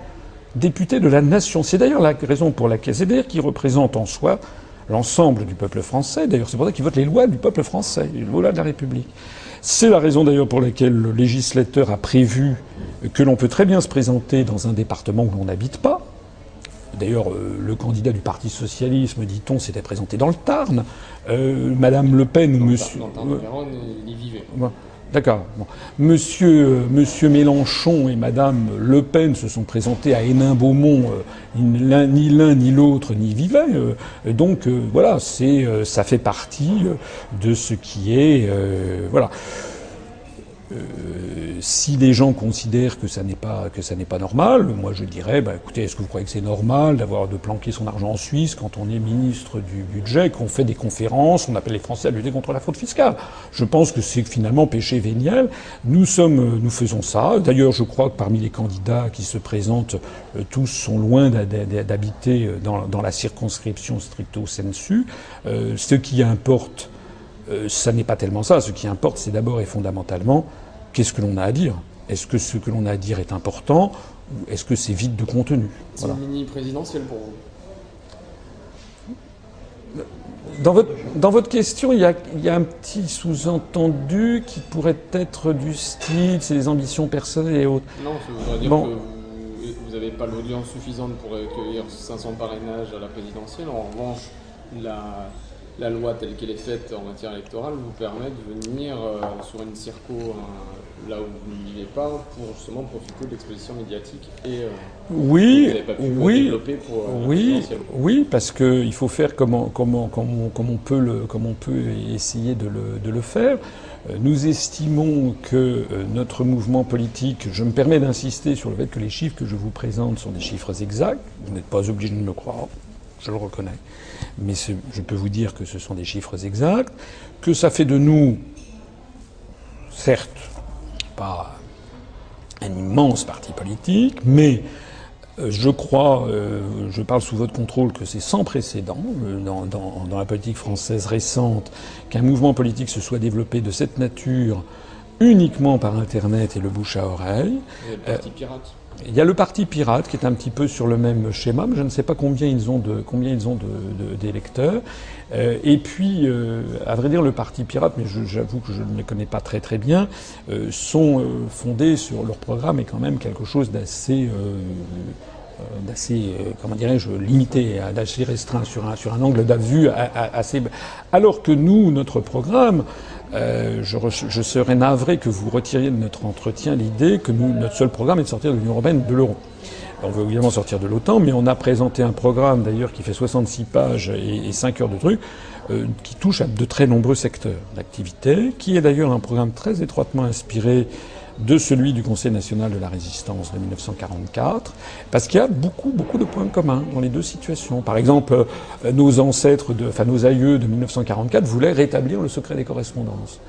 Député de la nation. C'est d'ailleurs la raison pour laquelle c'est-à-dire qui représente en soi l'ensemble du peuple français. D'ailleurs, c'est pour ça qu'il vote les lois du peuple français, les lois de la République. C'est la raison d'ailleurs pour laquelle le législateur a prévu que l'on peut très bien se présenter dans un département où l'on n'habite pas. D'ailleurs, euh, le candidat du Parti socialiste, me dit-on, s'était présenté dans le Tarn. Euh, Madame Le Pen ou Dans le Monsieur. Le il y vivait. D'accord. Monsieur, Monsieur Mélenchon et Madame Le Pen se sont présentés à Hénin-Beaumont. euh, ni l'un ni l'autre n'y vivaient. euh, donc euh, voilà, c'est euh, ça fait partie de ce qui est voilà. Euh, si les gens considèrent que ça n'est pas que ça n'est pas normal, moi je dirais, bah, écoutez, est-ce que vous croyez que c'est normal d'avoir de planquer son argent en Suisse quand on est ministre du budget, qu'on fait des conférences, on appelle les Français à lutter contre la fraude fiscale? Je pense que c'est finalement péché véniel. Nous sommes, euh, nous faisons ça. D'ailleurs, je crois que parmi les candidats qui se présentent, euh, tous sont loin d'habiter dans, la circonscription stricto sensu. Ce qui importe ça n'est pas tellement ça. Ce qui importe, c'est d'abord et fondamentalement qu'est-ce que l'on a à dire? Est-ce que ce que l'on a à dire est important ou est-ce que c'est vide de contenu? C'est une mini présidentielle pour vous. Dans votre, dans votre question, il y, a, il y a un petit sous-entendu qui pourrait être du style, c'est les ambitions personnelles et autres. Non, ça voudrait dire Bon. que vous n'avez pas l'audience suffisante pour recueillir 500 parrainages à la présidentielle. En revanche, la, la loi telle qu'elle est faite en matière électorale vous permet de venir euh, sur une circo euh, là où vous vivez pas pour justement profiter de l'exposition médiatique et euh, Oui, vous n'avez pas pu oui, développer pour euh, Oui, oui, parce qu'il faut faire comme on, comment, comment, comment on peut le, comme on peut essayer de le, de le faire. Nous estimons que notre mouvement politique, je me permets d'insister sur le fait que les chiffres que je vous présente sont des chiffres exacts, vous n'êtes pas obligé de me le croire, je le reconnais. Mais je peux vous dire que ce sont des chiffres exacts, que ça fait de nous, certes, pas un immense parti politique, mais euh, je crois, euh, je parle sous votre contrôle, que c'est sans précédent euh, dans, dans, dans, la politique française récente qu'un mouvement politique se soit développé de cette nature uniquement par Internet et le bouche à oreille. Et le parti pirate. Il y a le parti pirate qui est un petit peu sur le même schéma, mais je ne sais pas combien ils ont de combien ils ont d'électeurs. Euh, et puis, euh, à vrai dire, le parti pirate, mais j'avoue que je ne les connais pas très très bien, euh, sont fondés sur leur programme et quand même quelque chose d'assez d'assez, comment dirais-je, limité, d'assez restreint sur un, sur un angle d'avis assez. Alors que nous, notre programme, euh, je, je, serais navré que vous retiriez de notre entretien l'idée que nous, notre seul programme est de sortir de l'Union européenne, de l'euro. On veut évidemment sortir de l'OTAN, mais on a présenté un programme d'ailleurs qui fait 66 pages et, et 5 heures de trucs, euh, qui touche à de très nombreux secteurs d'activité, qui est d'ailleurs un programme très étroitement inspiré de celui du Conseil national de la résistance de 1944, parce qu'il y a beaucoup, beaucoup de points communs dans les deux situations. Par exemple, euh, nos ancêtres, de, enfin nos aïeux de 1944 voulaient rétablir le secret des correspondances.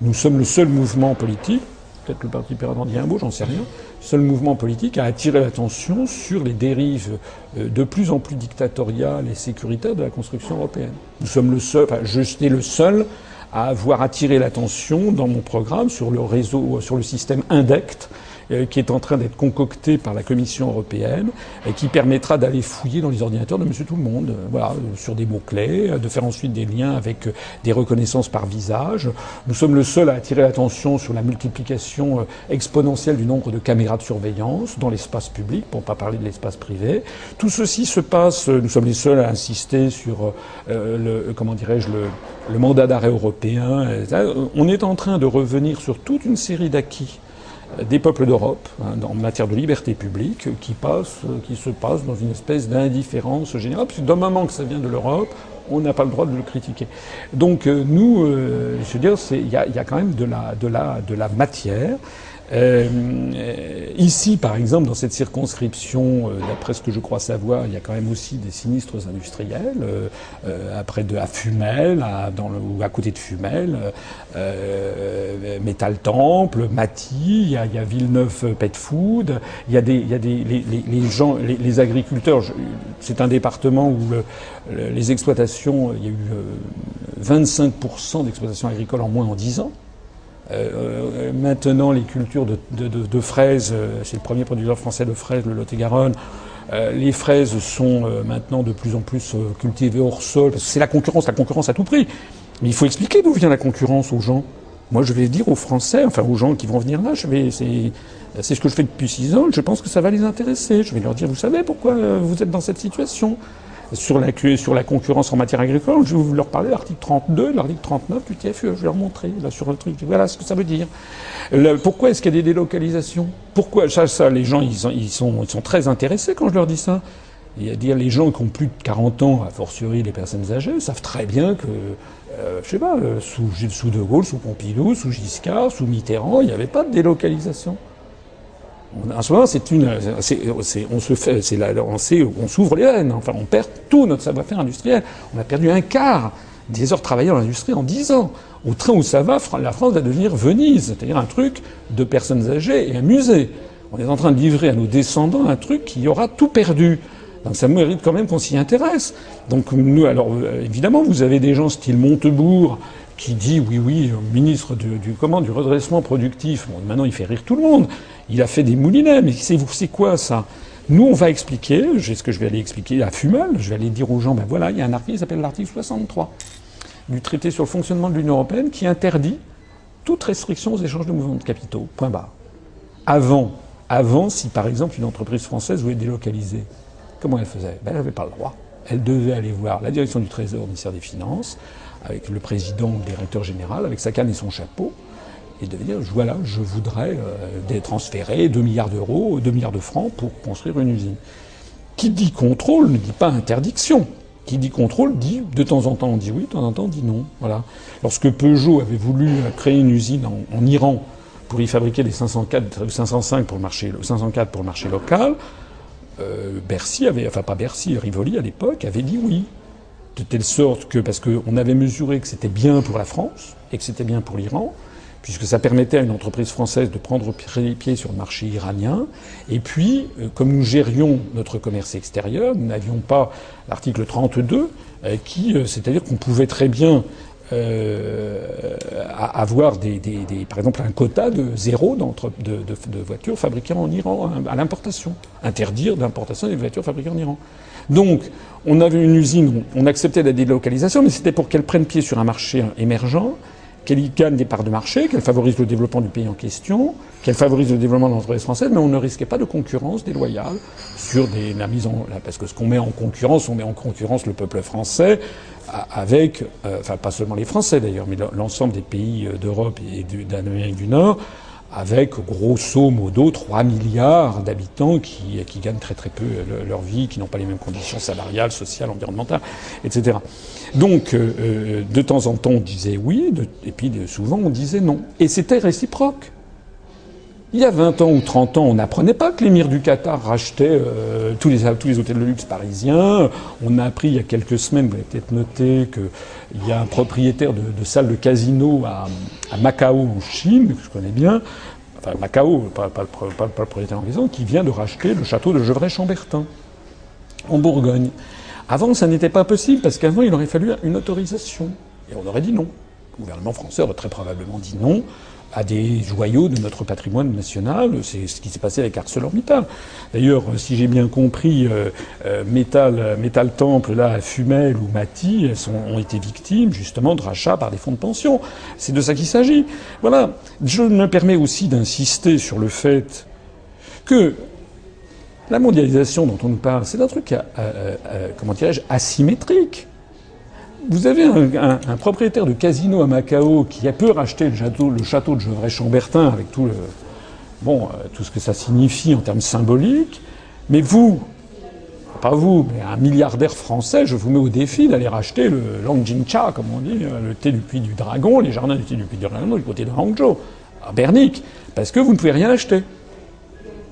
Nous sommes le seul mouvement politique, peut-être le Parti en dit un mot, j'en sais rien, seul mouvement politique à attirer l'attention sur les dérives euh, de plus en plus dictatoriales et sécuritaires de la construction européenne. Nous sommes le seul, enfin, je suis le seul à avoir attiré l'attention dans mon programme sur le réseau, sur le système INDECT, qui est en train d'être concocté par la Commission européenne et qui permettra d'aller fouiller dans les ordinateurs de Monsieur Tout le Monde, euh, voilà, euh, sur des mots clés, de faire ensuite des liens avec des reconnaissances par visage. Nous sommes le seul à attirer l'attention sur la multiplication exponentielle du nombre de caméras de surveillance dans l'espace public, pour ne pas parler de l'espace privé. Tout ceci se passe. Nous sommes les seuls à insister sur le, comment dirais-je, le mandat d'arrêt européen. On est en train de revenir sur toute une série d'acquis des peuples d'Europe hein, en matière de liberté publique qui, passe, qui se passe dans une espèce d'indifférence générale, parce que d'un moment que ça vient de l'Europe, on n'a pas le droit de le critiquer. Donc euh, nous, euh, je veux dire, il y a, y a, quand même de la, de la, de la matière. Euh, ici, par exemple, dans cette circonscription, euh, d'après ce que je crois savoir, il y a quand même aussi des sinistres industriels, euh, euh après de, à Fumel, à, dans le, ou à côté de Fumel, euh, Métal Temple, Maty, il y a, il y a Villeneuve Pet Food, il y a des, il y a des les, gens, les, agriculteurs. C'est un département où le, les exploitations, il y a eu 25% d'exploitations agricoles en moins en 10 ans. Euh, maintenant, les cultures de, de, de, de fraises, euh, c'est le premier producteur français de fraises, le Lot-et-Garonne. Euh, les fraises sont euh, maintenant de plus en plus euh, cultivées hors sol. C'est la concurrence, la concurrence à tout prix. Mais il faut expliquer d'où vient la concurrence aux gens. Moi, je vais dire aux Français, enfin aux gens qui vont venir là, je vais, c'est, c'est ce que je fais depuis six ans. Je pense que ça va les intéresser. Je vais leur dire, vous savez pourquoi vous êtes dans cette situation? Sur la, concurrence en matière agricole, je vais leur parler de l'article 32, de l'article 39 du TFUE. Je vais leur montrer là sur le truc. Voilà ce que ça veut dire. Pourquoi est-ce qu'il y a des délocalisations? Pourquoi ça, les gens, ils, sont, très intéressés quand je leur dis ça. À dire les gens qui ont plus de 40 ans, a fortiori les personnes âgées, savent très bien que, euh, je sais pas, euh, sous, sous De Gaulle, sous Pompidou, sous Giscard, sous Mitterrand, il n'y avait pas de délocalisation. En ce moment, on s'ouvre les veines. Enfin, on perd tout notre savoir-faire industriel. On a perdu un quart des heures travaillées dans l'industrie en dix ans. Au train où ça va, la France va devenir Venise, c'est-à-dire un truc de personnes âgées et un musée. On est en train de livrer à nos descendants un truc qui aura tout perdu. Donc ça mérite quand même qu'on s'y intéresse. Donc nous, alors évidemment, vous avez des gens style Montebourg qui dit oui, oui, ministre du, comment du redressement productif. Bon, maintenant, il fait rire tout le monde. Il a fait des moulinets, mais c'est c'est quoi ça? Nous, on va expliquer. C'est ce que je vais aller expliquer à Fumal. Je vais aller dire aux gens, ben voilà, il y a un article qui s'appelle l'article 63 du traité sur le fonctionnement de l'Union européenne qui interdit toute restriction aux échanges de mouvements de capitaux. Point barre. Avant, avant, si par exemple une entreprise française voulait délocaliser, comment elle faisait? Ben, Elle n'avait pas le droit. Elle devait aller voir la direction du Trésor, le ministère des Finances, avec le président ou le directeur général, avec sa canne et son chapeau, et de dire voilà, je voudrais euh, transférer 2 milliards d'euros, 2 milliards de francs pour construire une usine. Qui dit contrôle ne dit pas interdiction. Qui dit contrôle dit de temps en temps on dit oui, de temps en temps on dit non. Voilà. Lorsque Peugeot avait voulu créer une usine en, Iran pour y fabriquer les 504, 505 pour le marché, 504 pour le marché local, euh, Bercy avait, enfin pas Bercy, Rivoli à l'époque avait dit oui. De telle sorte que, parce qu'on avait mesuré que c'était bien pour la France et que c'était bien pour l'Iran, puisque ça permettait à une entreprise française de prendre pied sur le marché iranien. Et puis, euh, comme nous gérions notre commerce extérieur, nous n'avions pas l'article 32, euh, qui, euh, c'est-à-dire qu'on pouvait très bien avoir par exemple un quota de zéro de, voitures fabriquées en Iran à l'importation, interdire l'importation des voitures fabriquées en Iran. Donc, on avait une usine, on acceptait la délocalisation, mais c'était pour qu'elle prenne pied sur un marché émergent, qu'elle y gagne des parts de marché, qu'elle favorise le développement du pays en question, qu'elle favorise le développement de l'entreprise française, mais on ne risquait pas de concurrence déloyale sur des, la mise en, parce que ce qu'on met en concurrence, on met en concurrence le peuple français avec, euh, enfin pas seulement les Français d'ailleurs, mais l'ensemble des pays euh, d'Europe et d'Amérique du Nord, avec grosso modo 3 milliards d'habitants qui, gagnent très très peu leur vie, qui n'ont pas les mêmes conditions salariales, sociales, environnementales, etc. Donc euh, de temps en temps on disait oui, et puis souvent on disait non. Et c'était réciproque. Il y a 20 ans ou 30 ans, on n'apprenait pas que l'émir du Qatar rachetait euh, tous, les, hôtels de luxe parisiens. On a appris il y a quelques semaines, vous avez peut-être noté, qu'il y a un propriétaire de, de salle de casino à, Macao en Chine, que je connais bien, enfin Macao, pas le propriétaire en question, qui vient de racheter le château de Gevrey-Chambertin, en Bourgogne. Avant, ça n'était pas possible, parce qu'avant, il aurait fallu une autorisation. Et on aurait dit non. Le gouvernement français aurait très probablement dit non à des joyaux de notre patrimoine national. C'est ce qui s'est passé avec ArcelorMittal. D'ailleurs, si j'ai bien compris, euh, euh, Metal, Metal Temple, là, Fumel ou Mati, elles ont été victimes justement de rachats par des fonds de pension. C'est de ça qu'il s'agit. Voilà. Je me permets aussi d'insister sur le fait que la mondialisation dont on nous parle, c'est un truc, euh, euh, euh comment dirais-je, asymétrique vous avez un, propriétaire de casino à Macao qui a pu racheter le château, de Gevrey-Chambertin avec tout, bon, euh, tout ce que ça signifie en termes symboliques. Mais vous, pas vous, mais un milliardaire français, je vous mets au défi d'aller racheter le Longjingcha, comme on dit, euh, le thé du puits du dragon, les jardins du thé du puits du dragon du côté de Hangzhou, à Bernic, parce que vous ne pouvez rien acheter.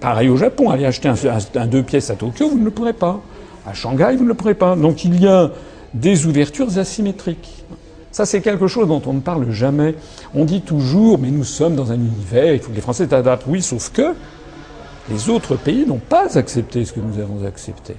Pareil au Japon, aller acheter un, un deux pièces à Tokyo, vous ne le pourrez pas. À Shanghai, vous ne le pourrez pas. Donc il y a des ouvertures asymétriques. Ça, c'est quelque chose dont on ne parle jamais. On dit toujours, mais nous sommes dans un univers, il faut que les Français s'adaptent. Oui, sauf que les autres pays n'ont pas accepté ce que nous avons accepté.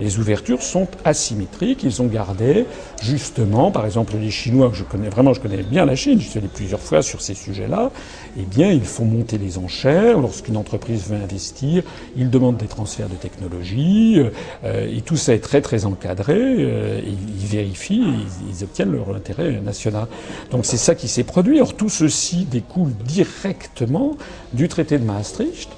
Les ouvertures sont asymétriques. Ils ont gardé, justement, par exemple, les Chinois, que je connais vraiment, je connais bien la Chine, je suis allé plusieurs fois sur ces sujets-là, eh bien, ils font monter les enchères. Lorsqu'une entreprise veut investir, ils demandent des transferts de technologie, euh, et tout ça est très, très encadré. Euh, ils, vérifient, ils, ils, obtiennent leur intérêt national. Donc, c'est ça qui s'est produit. Or, tout ceci découle directement du traité de Maastricht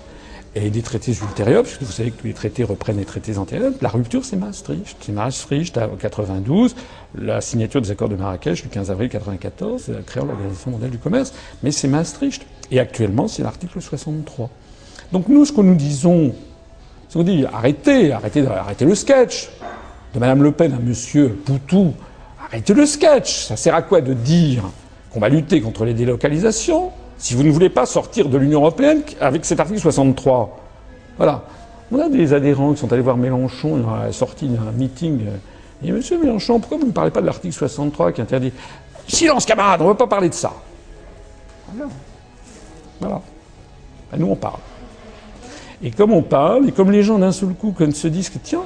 et des traités ultérieurs, puisque vous savez que tous les traités reprennent les traités antérieurs. La rupture, c'est Maastricht. C'est Maastricht en 92, la signature des accords de Marrakech le 15 avril 94, créant l'Organisation mondiale du commerce. Mais c'est Maastricht. Et actuellement, c'est l'article 63. Donc nous, ce que nous disons, c'est qu'on dit arrêtez, arrêtez, arrêtez le sketch de Madame Le Pen à Monsieur Poutou. Arrêtez le sketch. Ça sert à quoi de dire qu'on va lutter contre les délocalisations? Si vous ne voulez pas sortir de l'Union européenne avec cet article 63. Voilà. On a des adhérents qui sont allés voir Mélenchon, il a sorti d'un meeting. Il dit Monsieur Mélenchon, pourquoi vous ne parlez pas de l'article 63 qui interdit? Silence, camarade, on ne veut pas parler de ça. Voilà. Voilà. Ben, nous, on parle. Et comme on parle, et comme les gens d'un seul coup se disent que, tiens,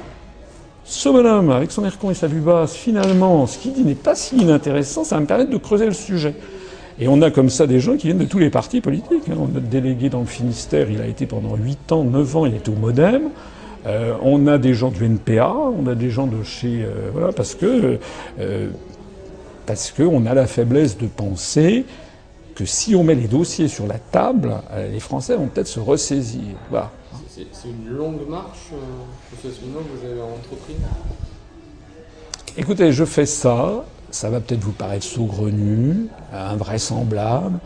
ce bonhomme, avec son air con et sa vue basse, finalement, ce qu'il dit n'est pas si inintéressant, ça va me permettre de creuser le sujet. Et on a comme ça des gens qui viennent de tous les partis politiques. Hein. Notre délégué dans le Finistère, il a été pendant 8 ans, 9 ans, il était au Modem. Euh, on a des gens du NPA, on a des gens de chez... Euh, voilà, parce que... Euh, parce qu'on a la faiblesse de penser que si on met les dossiers sur la table, les Français vont peut-être se ressaisir. Voilà. C'est une longue marche, que vous avez entrepris Écoutez, je fais ça ça va peut-être vous paraître saugrenu, invraisemblable,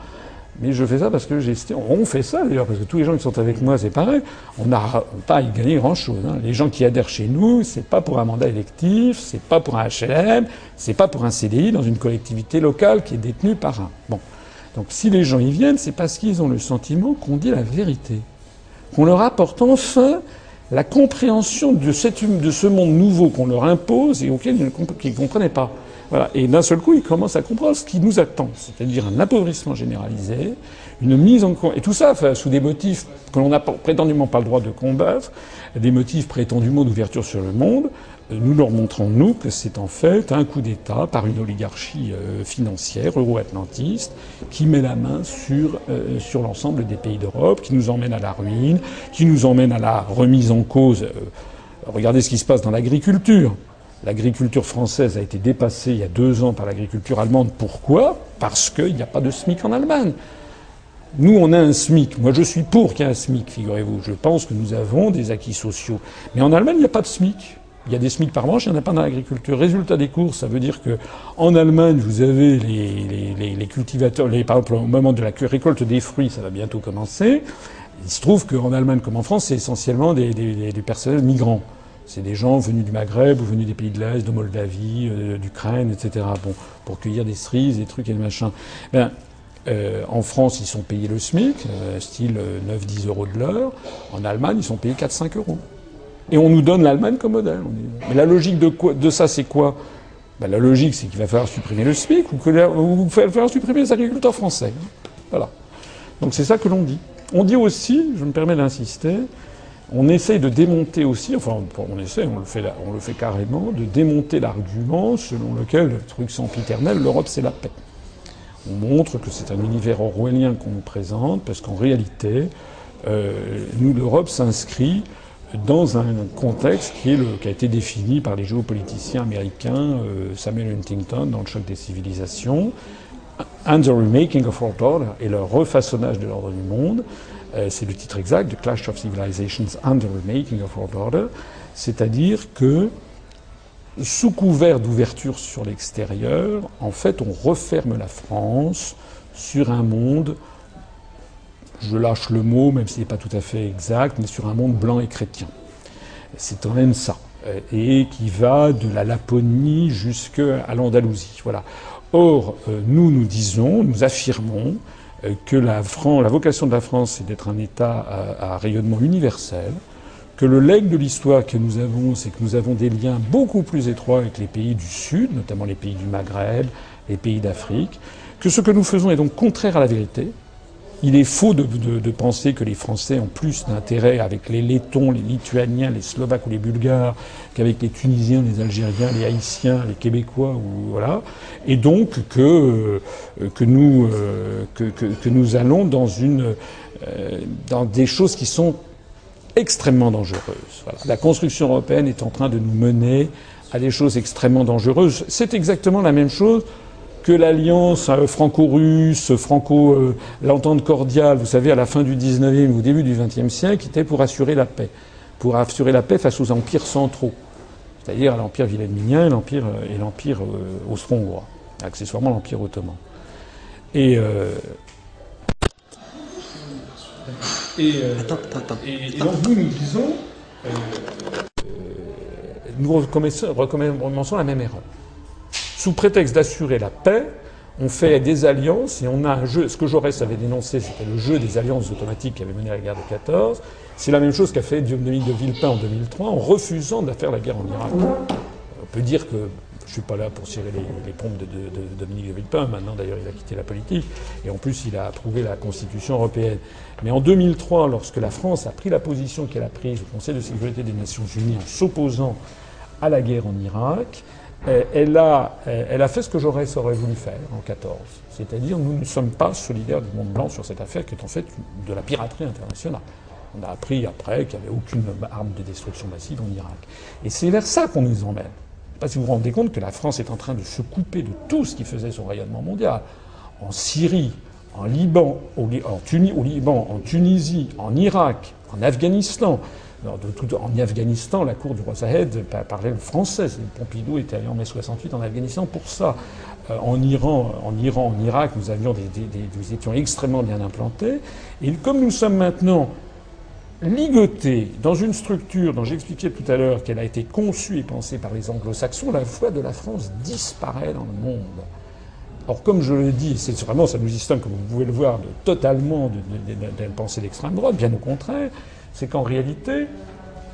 mais je fais ça parce que j'ai. On fait ça d'ailleurs, parce que tous les gens qui sont avec moi, c'est pareil. On n'a pas à y gagner grand-chose. Hein. Les gens qui adhèrent chez nous, c'est pas pour un mandat électif, c'est pas pour un HLM, c'est pas pour un CDI dans une collectivité locale qui est détenue par un. Bon. Donc si les gens y viennent, c'est parce qu'ils ont le sentiment qu'on dit la vérité. Qu'on leur apporte enfin la compréhension de, cette, de ce monde nouveau qu'on leur impose et auquel ils ne comprenaient pas. Et d'un seul coup, ils commencent à comprendre ce qui nous attend, c'est-à-dire un appauvrissement généralisé, une mise en et tout ça sous des motifs que l'on n'a prétendument pas le droit de combattre, des motifs prétendument d'ouverture sur le monde. Nous leur montrons, nous, que c'est en fait un coup d'État par une oligarchie euh, financière euro-atlantiste qui met la main sur, euh, sur l'ensemble des pays d'Europe, qui nous emmène à la ruine, qui nous emmène à la remise en cause. Euh, regardez ce qui se passe dans l'agriculture. L'agriculture française a été dépassée il y a deux ans par l'agriculture allemande. Pourquoi? Parce qu'il n'y a pas de SMIC en Allemagne. Nous, on a un SMIC. Moi, je suis pour qu'il y ait un SMIC, figurez-vous. Je pense que nous avons des acquis sociaux. Mais en Allemagne, il n'y a pas de SMIC. Il y a des SMIC par branche, il n'y en a pas dans l'agriculture. Résultat des courses, ça veut dire que en Allemagne, vous avez les, cultivateurs, par exemple, au moment de la récolte des fruits, ça va bientôt commencer. Il se trouve qu'en Allemagne comme en France, c'est essentiellement des, des, des personnels migrants. C'est des gens venus du Maghreb ou venus des pays de l'Est, de Moldavie, euh, d'Ukraine, etc. Bon, pour cueillir des cerises, des trucs et des machins. Ben, euh, en France, ils sont payés le SMIC, euh, style 9-10 euros de l'heure. En Allemagne, ils sont payés 4-5 euros. Et on nous donne l'Allemagne comme modèle. Mais la logique de, quoi, de ça, c'est quoi? Ben, La logique, c'est qu'il va falloir supprimer le SMIC ou qu'il va falloir supprimer les agriculteurs français. Voilà. Donc c'est ça que l'on dit. On dit aussi, je me permets d'insister, on essaye de démonter aussi, enfin on essaie, on le fait, on le fait carrément, de démonter l'argument selon lequel, le truc sempiternel, l'Europe c'est la paix. On montre que c'est un univers orwellien qu'on nous présente, parce qu'en réalité, euh, nous, l'Europe s'inscrit dans un contexte qui a été défini par les géopoliticiens américains euh, Samuel Huntington dans le choc des civilisations, and the remaking of world order et le refaçonnage de l'ordre du monde. Euh, c'est le titre exact, The Clash of Civilizations and the Remaking of World Order, c'est-à-dire que sous couvert d'ouverture sur l'extérieur, en fait, on referme la France sur un monde je lâche le mot, même s'il n'est pas tout à fait exact, mais sur un monde blanc et chrétien. C'est quand même ça. Euh, et qui va de la Laponie jusqu'à l'Andalousie. Voilà. Or, euh, nous, nous disons, nous affirmons que la, la vocation de la France, c'est d'être un État à, à, rayonnement universel, que le legs de l'histoire que nous avons, c'est que nous avons des liens beaucoup plus étroits avec les pays du Sud, notamment les pays du Maghreb, les pays d'Afrique, que ce que nous faisons est donc contraire à la vérité, il est faux de, penser que les Français ont plus d'intérêt avec les Lettons, les Lituaniens, les Slovaques ou les Bulgares qu'avec les Tunisiens, les Algériens, les Haïtiens, les Québécois, ou voilà, et donc que euh, euh, nous allons euh, dans des choses qui sont extrêmement dangereuses. La construction européenne est en train de nous mener à des choses extrêmement dangereuses. C'est exactement la même chose que l'alliance euh, franco-russe, franco, euh, l'entente cordiale, vous savez, à la fin du 19e ou au début du 20e siècle, était pour assurer la paix. Pour assurer la paix face aux empires centraux. C'est-à-dire l'empire wilhelminien et l'empire, euh, et l'empire austro-hongrois. Accessoirement l'empire ottoman. Et, euh, et, euh, attends, attends, attends. et, et donc nous, nous disons, euh, nous recommençons la même erreur sous prétexte d'assurer la paix, on fait des alliances et on a un jeu. Ce que Jaurès avait dénoncé, c'était le jeu des alliances automatiques qui avait mené à la guerre de 14. C'est la même chose qu'a fait Dominique de Villepin en 2003 en refusant de faire la guerre en Irak. On peut dire que je suis pas là pour tirer les, pompes de, de, Dominique de Villepin. Maintenant, d'ailleurs, il a quitté la politique. Et en plus, il a approuvé la Constitution européenne. Mais en 2003, lorsque la France a pris la position qu'elle a prise au Conseil de sécurité des Nations Unies en s'opposant à la guerre en Irak, elle a, euh, elle a fait ce que Jaurès aurait voulu faire en 14. C'est-à-dire, nous ne sommes pas solidaires du monde blanc sur cette affaire qui est en fait de la piraterie internationale. On a appris après qu'il n'y avait aucune arme de destruction massive en Irak. Et c'est vers ça qu'on nous emmène. Pas si vous vous rendez compte que la France est en train de se couper de tout ce qui faisait son rayonnement mondial. En Syrie, en au, au Liban, en Tunisie, en Irak, en Afghanistan, en Afghanistan, la cour du roi Sahed parlait le français. Pompidou était allé en mai 68 en Afghanistan pour ça. Euh, en Iran, en Irak, nous étions extrêmement bien implantés. Et comme nous sommes maintenant ligotés dans une structure dont j'expliquais tout à l'heure qu'elle a été conçue et pensée par les anglo-saxons, la voix de la France disparaît dans le monde. Or, comme je le dis, c'est vraiment, ça nous distingue, comme vous pouvez le voir, de, totalement d'une pensée d'extrême droite, bien au contraire c'est qu'en réalité,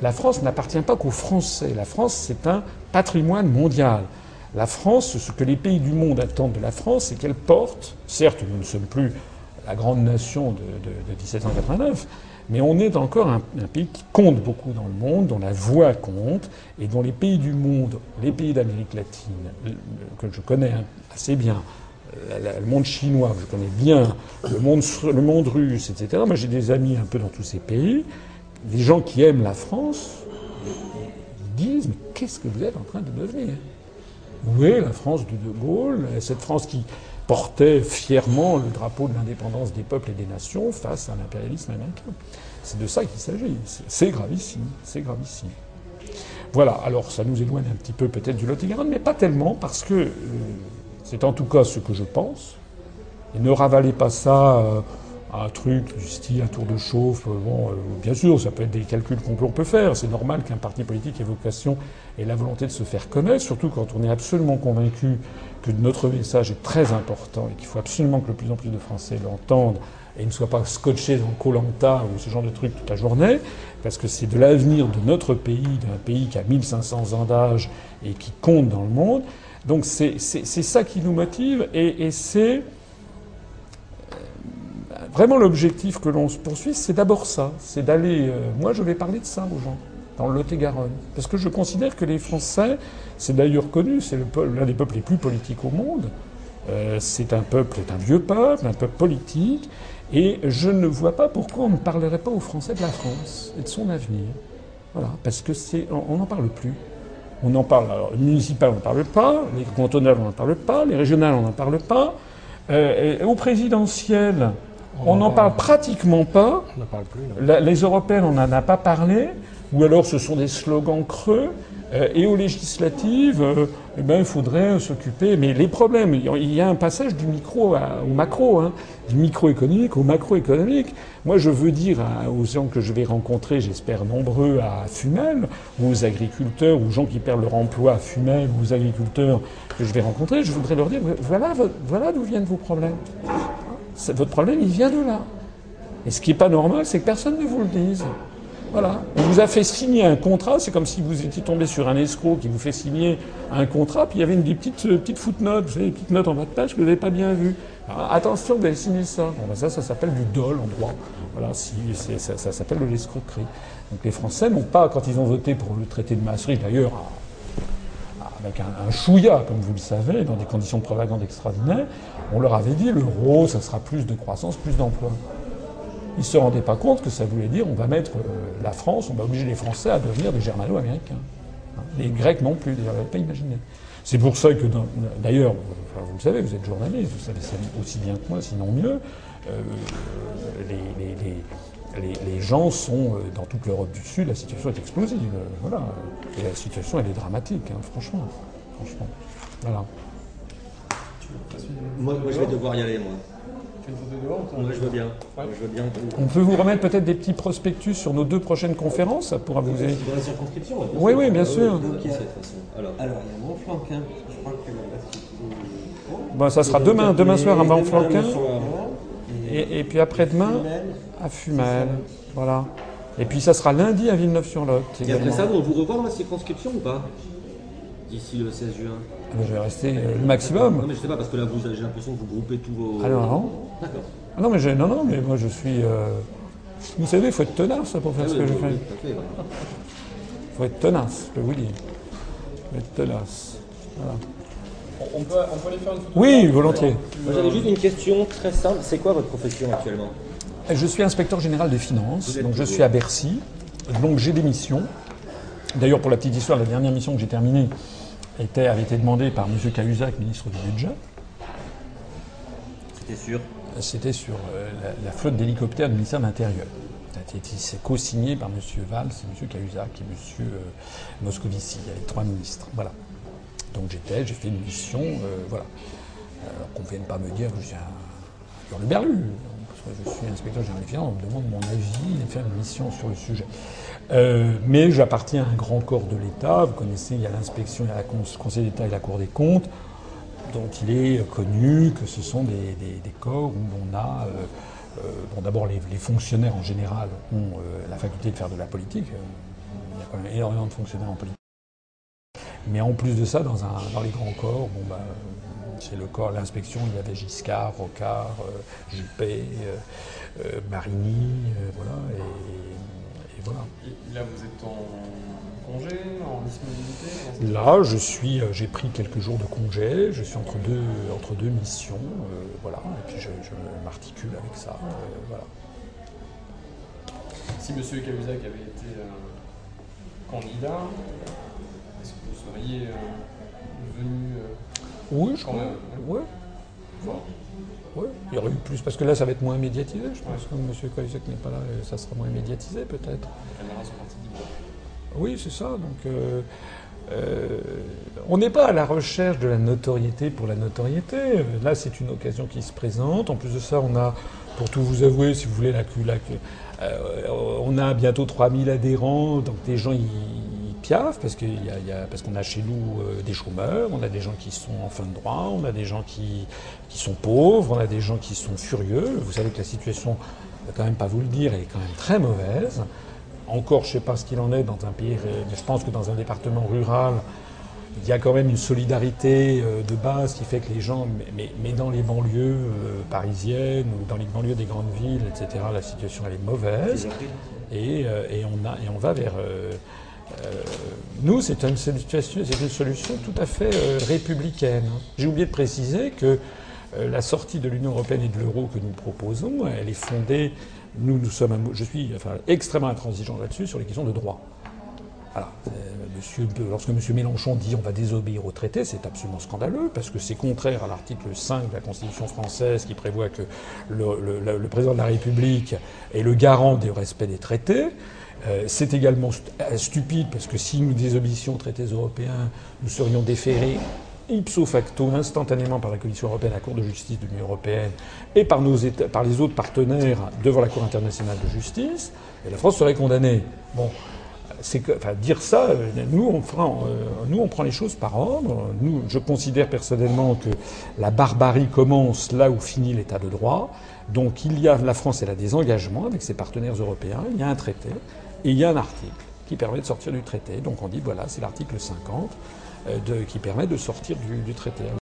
La France n'appartient pas qu'aux Français. La France, c'est un patrimoine mondial. La France, ce que les pays du monde attendent de la France, c'est qu'elle porte, certes, nous ne sommes plus la grande nation de, de, de 1789, mais on est encore un, pays qui compte beaucoup dans le monde, dont la voix compte, et dont les pays du monde, les pays d'Amérique latine, que je connais assez bien, le monde chinois, je connais bien, le monde, le monde russe, etc. Moi, j'ai des amis un peu dans tous ces pays. Les gens qui aiment la France disent Mais qu'est-ce que vous êtes en train de devenir Où est la France de De Gaulle? Cette France qui portait fièrement le drapeau de l'indépendance des peuples et des nations face à l'impérialisme américain. C'est de ça qu'il s'agit. C'est gravissime. C'est gravissime. Voilà. Alors, ça nous éloigne un petit peu peut-être du Lot-et-Garonne, mais pas tellement, parce que euh, c'est en tout cas ce que je pense. Et ne ravalez pas ça euh, un truc du style un tour de chauffe. Bon, euh, bien sûr, ça peut être des calculs qu'on peut faire. C'est normal qu'un parti politique ait vocation et la volonté de se faire connaître, surtout quand on est absolument convaincu que notre message est très important et qu'il faut absolument que le plus en plus de Français l'entendent et ne soient pas scotchés dans Colanta ou ce genre de trucs toute la journée, parce que c'est de l'avenir de notre pays, d'un pays qui a 1500 ans d'âge et qui compte dans le monde. Donc c'est ça qui nous motive et, et c'est vraiment l'objectif que l'on se poursuit, c'est d'abord ça, c'est d'aller. Euh, moi, je vais parler de ça aux gens dans le Lot-et-Garonne, parce que je considère que les Français, c'est d'ailleurs connu, c'est l'un des peuples les plus politiques au monde. Euh, c'est un peuple, c'est un vieux peuple, un peuple politique, et je ne vois pas pourquoi on ne parlerait pas aux Français de la France et de son avenir. Voilà, parce que c'est, on n'en parle plus. On en parle. Alors, le municipal, on n'en parle pas. Les cantonales, on n'en parle pas. Les régionales, on n'en parle pas. Euh, au présidentiel, on n'en parle pratiquement pas. On n'en parle plus. La, les Européennes, on n'en a pas parlé. Ou alors, ce sont des slogans creux. Euh, et aux législatives, euh, eh ben, il faudrait s'occuper. Mais les problèmes, il y a un passage du micro à, au macro, hein, du microéconomique au macroéconomique. Moi, je veux dire à, aux gens que je vais rencontrer, j'espère nombreux à Fumel, ou aux agriculteurs, ou aux gens qui perdent leur emploi à Fumel, ou aux agriculteurs que je vais rencontrer, je voudrais leur dire voilà, voilà d'où viennent vos problèmes. Votre problème, il vient de là. Et ce qui n'est pas normal, c'est que personne ne vous le dise. Voilà. On vous a fait signer un contrat, c'est comme si vous étiez tombé sur un escroc qui vous fait signer un contrat, puis il y avait une des petites, euh, petites footnotes, vous des petites notes en bas de page que vous n'avez pas bien vues. Attention, vous avez signé ça. Bon, ben ça, ça s'appelle du dol en droit. Voilà, si, ça, ça s'appelle de l'escroquerie. Donc les Français n'ont pas, quand ils ont voté pour le traité de Maastricht, d'ailleurs, avec un, un chouïa, comme vous le savez, dans des conditions de propagande extraordinaires, on leur avait dit l'euro, ça sera plus de croissance, plus d'emplois. Ils ne se rendaient pas compte que ça voulait dire on va mettre euh, la France, on va obliger les Français à devenir des germano-américains. Hein. Les Grecs non plus, d'ailleurs, pas imaginé. C'est pour ça que, d'ailleurs, vous le savez, vous êtes journaliste, vous savez ça aussi bien que moi, sinon mieux, euh, les, les, les gens sont, euh, dans toute l'Europe du Sud, la situation est explosive. Voilà. Et la situation, elle est dramatique, hein, franchement. Franchement. Voilà. Moi, moi, je vais devoir y aller, moi. Moi, je veux bien. Ouais. Je veux bien. On peut vous remettre peut-être des petits prospectus sur nos deux prochaines conférences, ça pourra vous aider. Dans la circonscription, ouais, bien Oui, oui, bien Ah sûr. de toute façon. Alors, il y a Montflanquin, je crois que Bon, ça sera demain, demain soir à Montflanquin, et, et puis après-demain à Fumel. Voilà. Et puis ça sera lundi à Villeneuve-sur-Lot. Et après ça, on vous revoit dans la circonscription ou pas D'ici le 16 juin? Ah ben, je vais rester euh, le Non, maximum. mais je sais pas, parce que là, j'ai l'impression que vous groupez tous vos. Ah non, non. D'accord. Ah non, mais je- non, non, mais moi je suis. euh, Vous savez, il faut être tenace pour faire Ah ce oui, que je oui, fais. ouais. Il faut être tenace, je peux vous dire. Il faut être tenace. Voilà. On peut, on peut aller faire une photo Oui, volontiers. J'avais juste une question très simple. C'est quoi votre profession actuellement? Je suis inspecteur général des finances, donc je suis à Bercy. Donc j'ai des missions. D'ailleurs, pour la petite histoire, la dernière mission que j'ai terminée était, avait été demandée par M. Cahuzac, ministre du Budget. C'était sûr. C'était sur euh, la, la flotte d'hélicoptères du ministère de l'Intérieur. C'est co-signé par M. Valls, M. Cahuzac et M. euh, Moscovici. Il y avait trois ministres. Voilà. Donc j'étais, j'ai fait une mission, euh, voilà. Alors qu'on ne vienne pas me dire que je suis un hurluberlu. Parce que je suis inspecteur général des finances, on me demande mon avis et faire une mission sur le sujet. Euh, mais j'appartiens à un grand corps de l'État. Vous connaissez, il y a l'inspection, il y a le Conseil d'État et la Cour des comptes dont il est connu que ce sont des, corps où on a, euh, euh, bon d'abord les, les fonctionnaires en général ont euh, la faculté de faire de la politique, euh, il y a quand même énormément de fonctionnaires en politique. Mais en plus de ça, dans, un, dans les grands corps, bon bah, chez le corps, l'inspection, il y avait Giscard, Rocard, euh, Juppé, euh, euh, Marigny, voilà, et, et voilà. Et là, vous êtes en congé, en disponibilité Là, je suis, j'ai pris quelques jours de congé, je suis entre deux, entre deux missions, euh, voilà, et puis je, je m'articule avec ça, euh, voilà. Si M. Cahuzac avait été euh, candidat, est-ce que vous seriez venu Oui, je crois. même Ouais. Ouais. Il y aurait eu plus, parce que là, ça va être moins médiatisé, je pense. Comme M. Cahuzac n'est pas là, ça sera moins médiatisé, peut-être. Oui, c'est ça. Donc, euh, euh, on n'est pas à la recherche de la notoriété pour la notoriété. Là, c'est une occasion qui se présente. En plus de ça, on a, pour tout vous avouer, si vous voulez, la, la, euh, on a bientôt 3000 adhérents. Donc, des gens, ils, piaffent parce qu'il y a, qu'on chez nous euh, des chômeurs, on a des gens qui sont en fin de droit, on a des gens qui, qui sont pauvres, on a des gens qui sont furieux. Vous savez que la situation, je vais quand même pas vous le dire, elle est quand même très mauvaise. Encore, je ne sais pas ce qu'il en est dans un pays, ré- mais je pense que dans un département rural, il y a quand même une solidarité euh, de base qui fait que les gens, mais, mais- dans les banlieues euh, parisiennes ou dans les banlieues des grandes villes, etc., la situation elle est mauvaise et, euh, et on, a, et on va vers. Euh, nous, c'est une, solution tout à fait euh, républicaine. J'ai oublié de préciser que euh, la sortie de l'Union européenne et de l'euro que nous proposons, elle est fondée. Nous, nous sommes, je suis extrêmement intransigeant là-dessus sur les questions de droit. Lorsque M. Mélenchon dit on va désobéir au traité, c'est absolument scandaleux parce que c'est contraire à l'article 5 de la Constitution française qui prévoit que le président de la République est le garant du respect des traités. Euh, c'est également euh, stupide parce que si nous désobéissions aux traités européens, nous serions déférés ipso facto, instantanément par la Commission européenne, la Cour de justice de l'Union européenne et par, les autres partenaires devant la Cour internationale de justice, et la France serait condamnée. Bon, dire ça, euh, nous on, prend les choses par ordre. Je considère personnellement que la barbarie commence là où finit l'État de droit. Donc il y a, la France, elle a des engagements avec ses partenaires européens. Il y a un traité il y a un article qui permet de sortir du traité. Donc on dit voilà, c'est l'article 50 euh, qui permet de sortir du traité.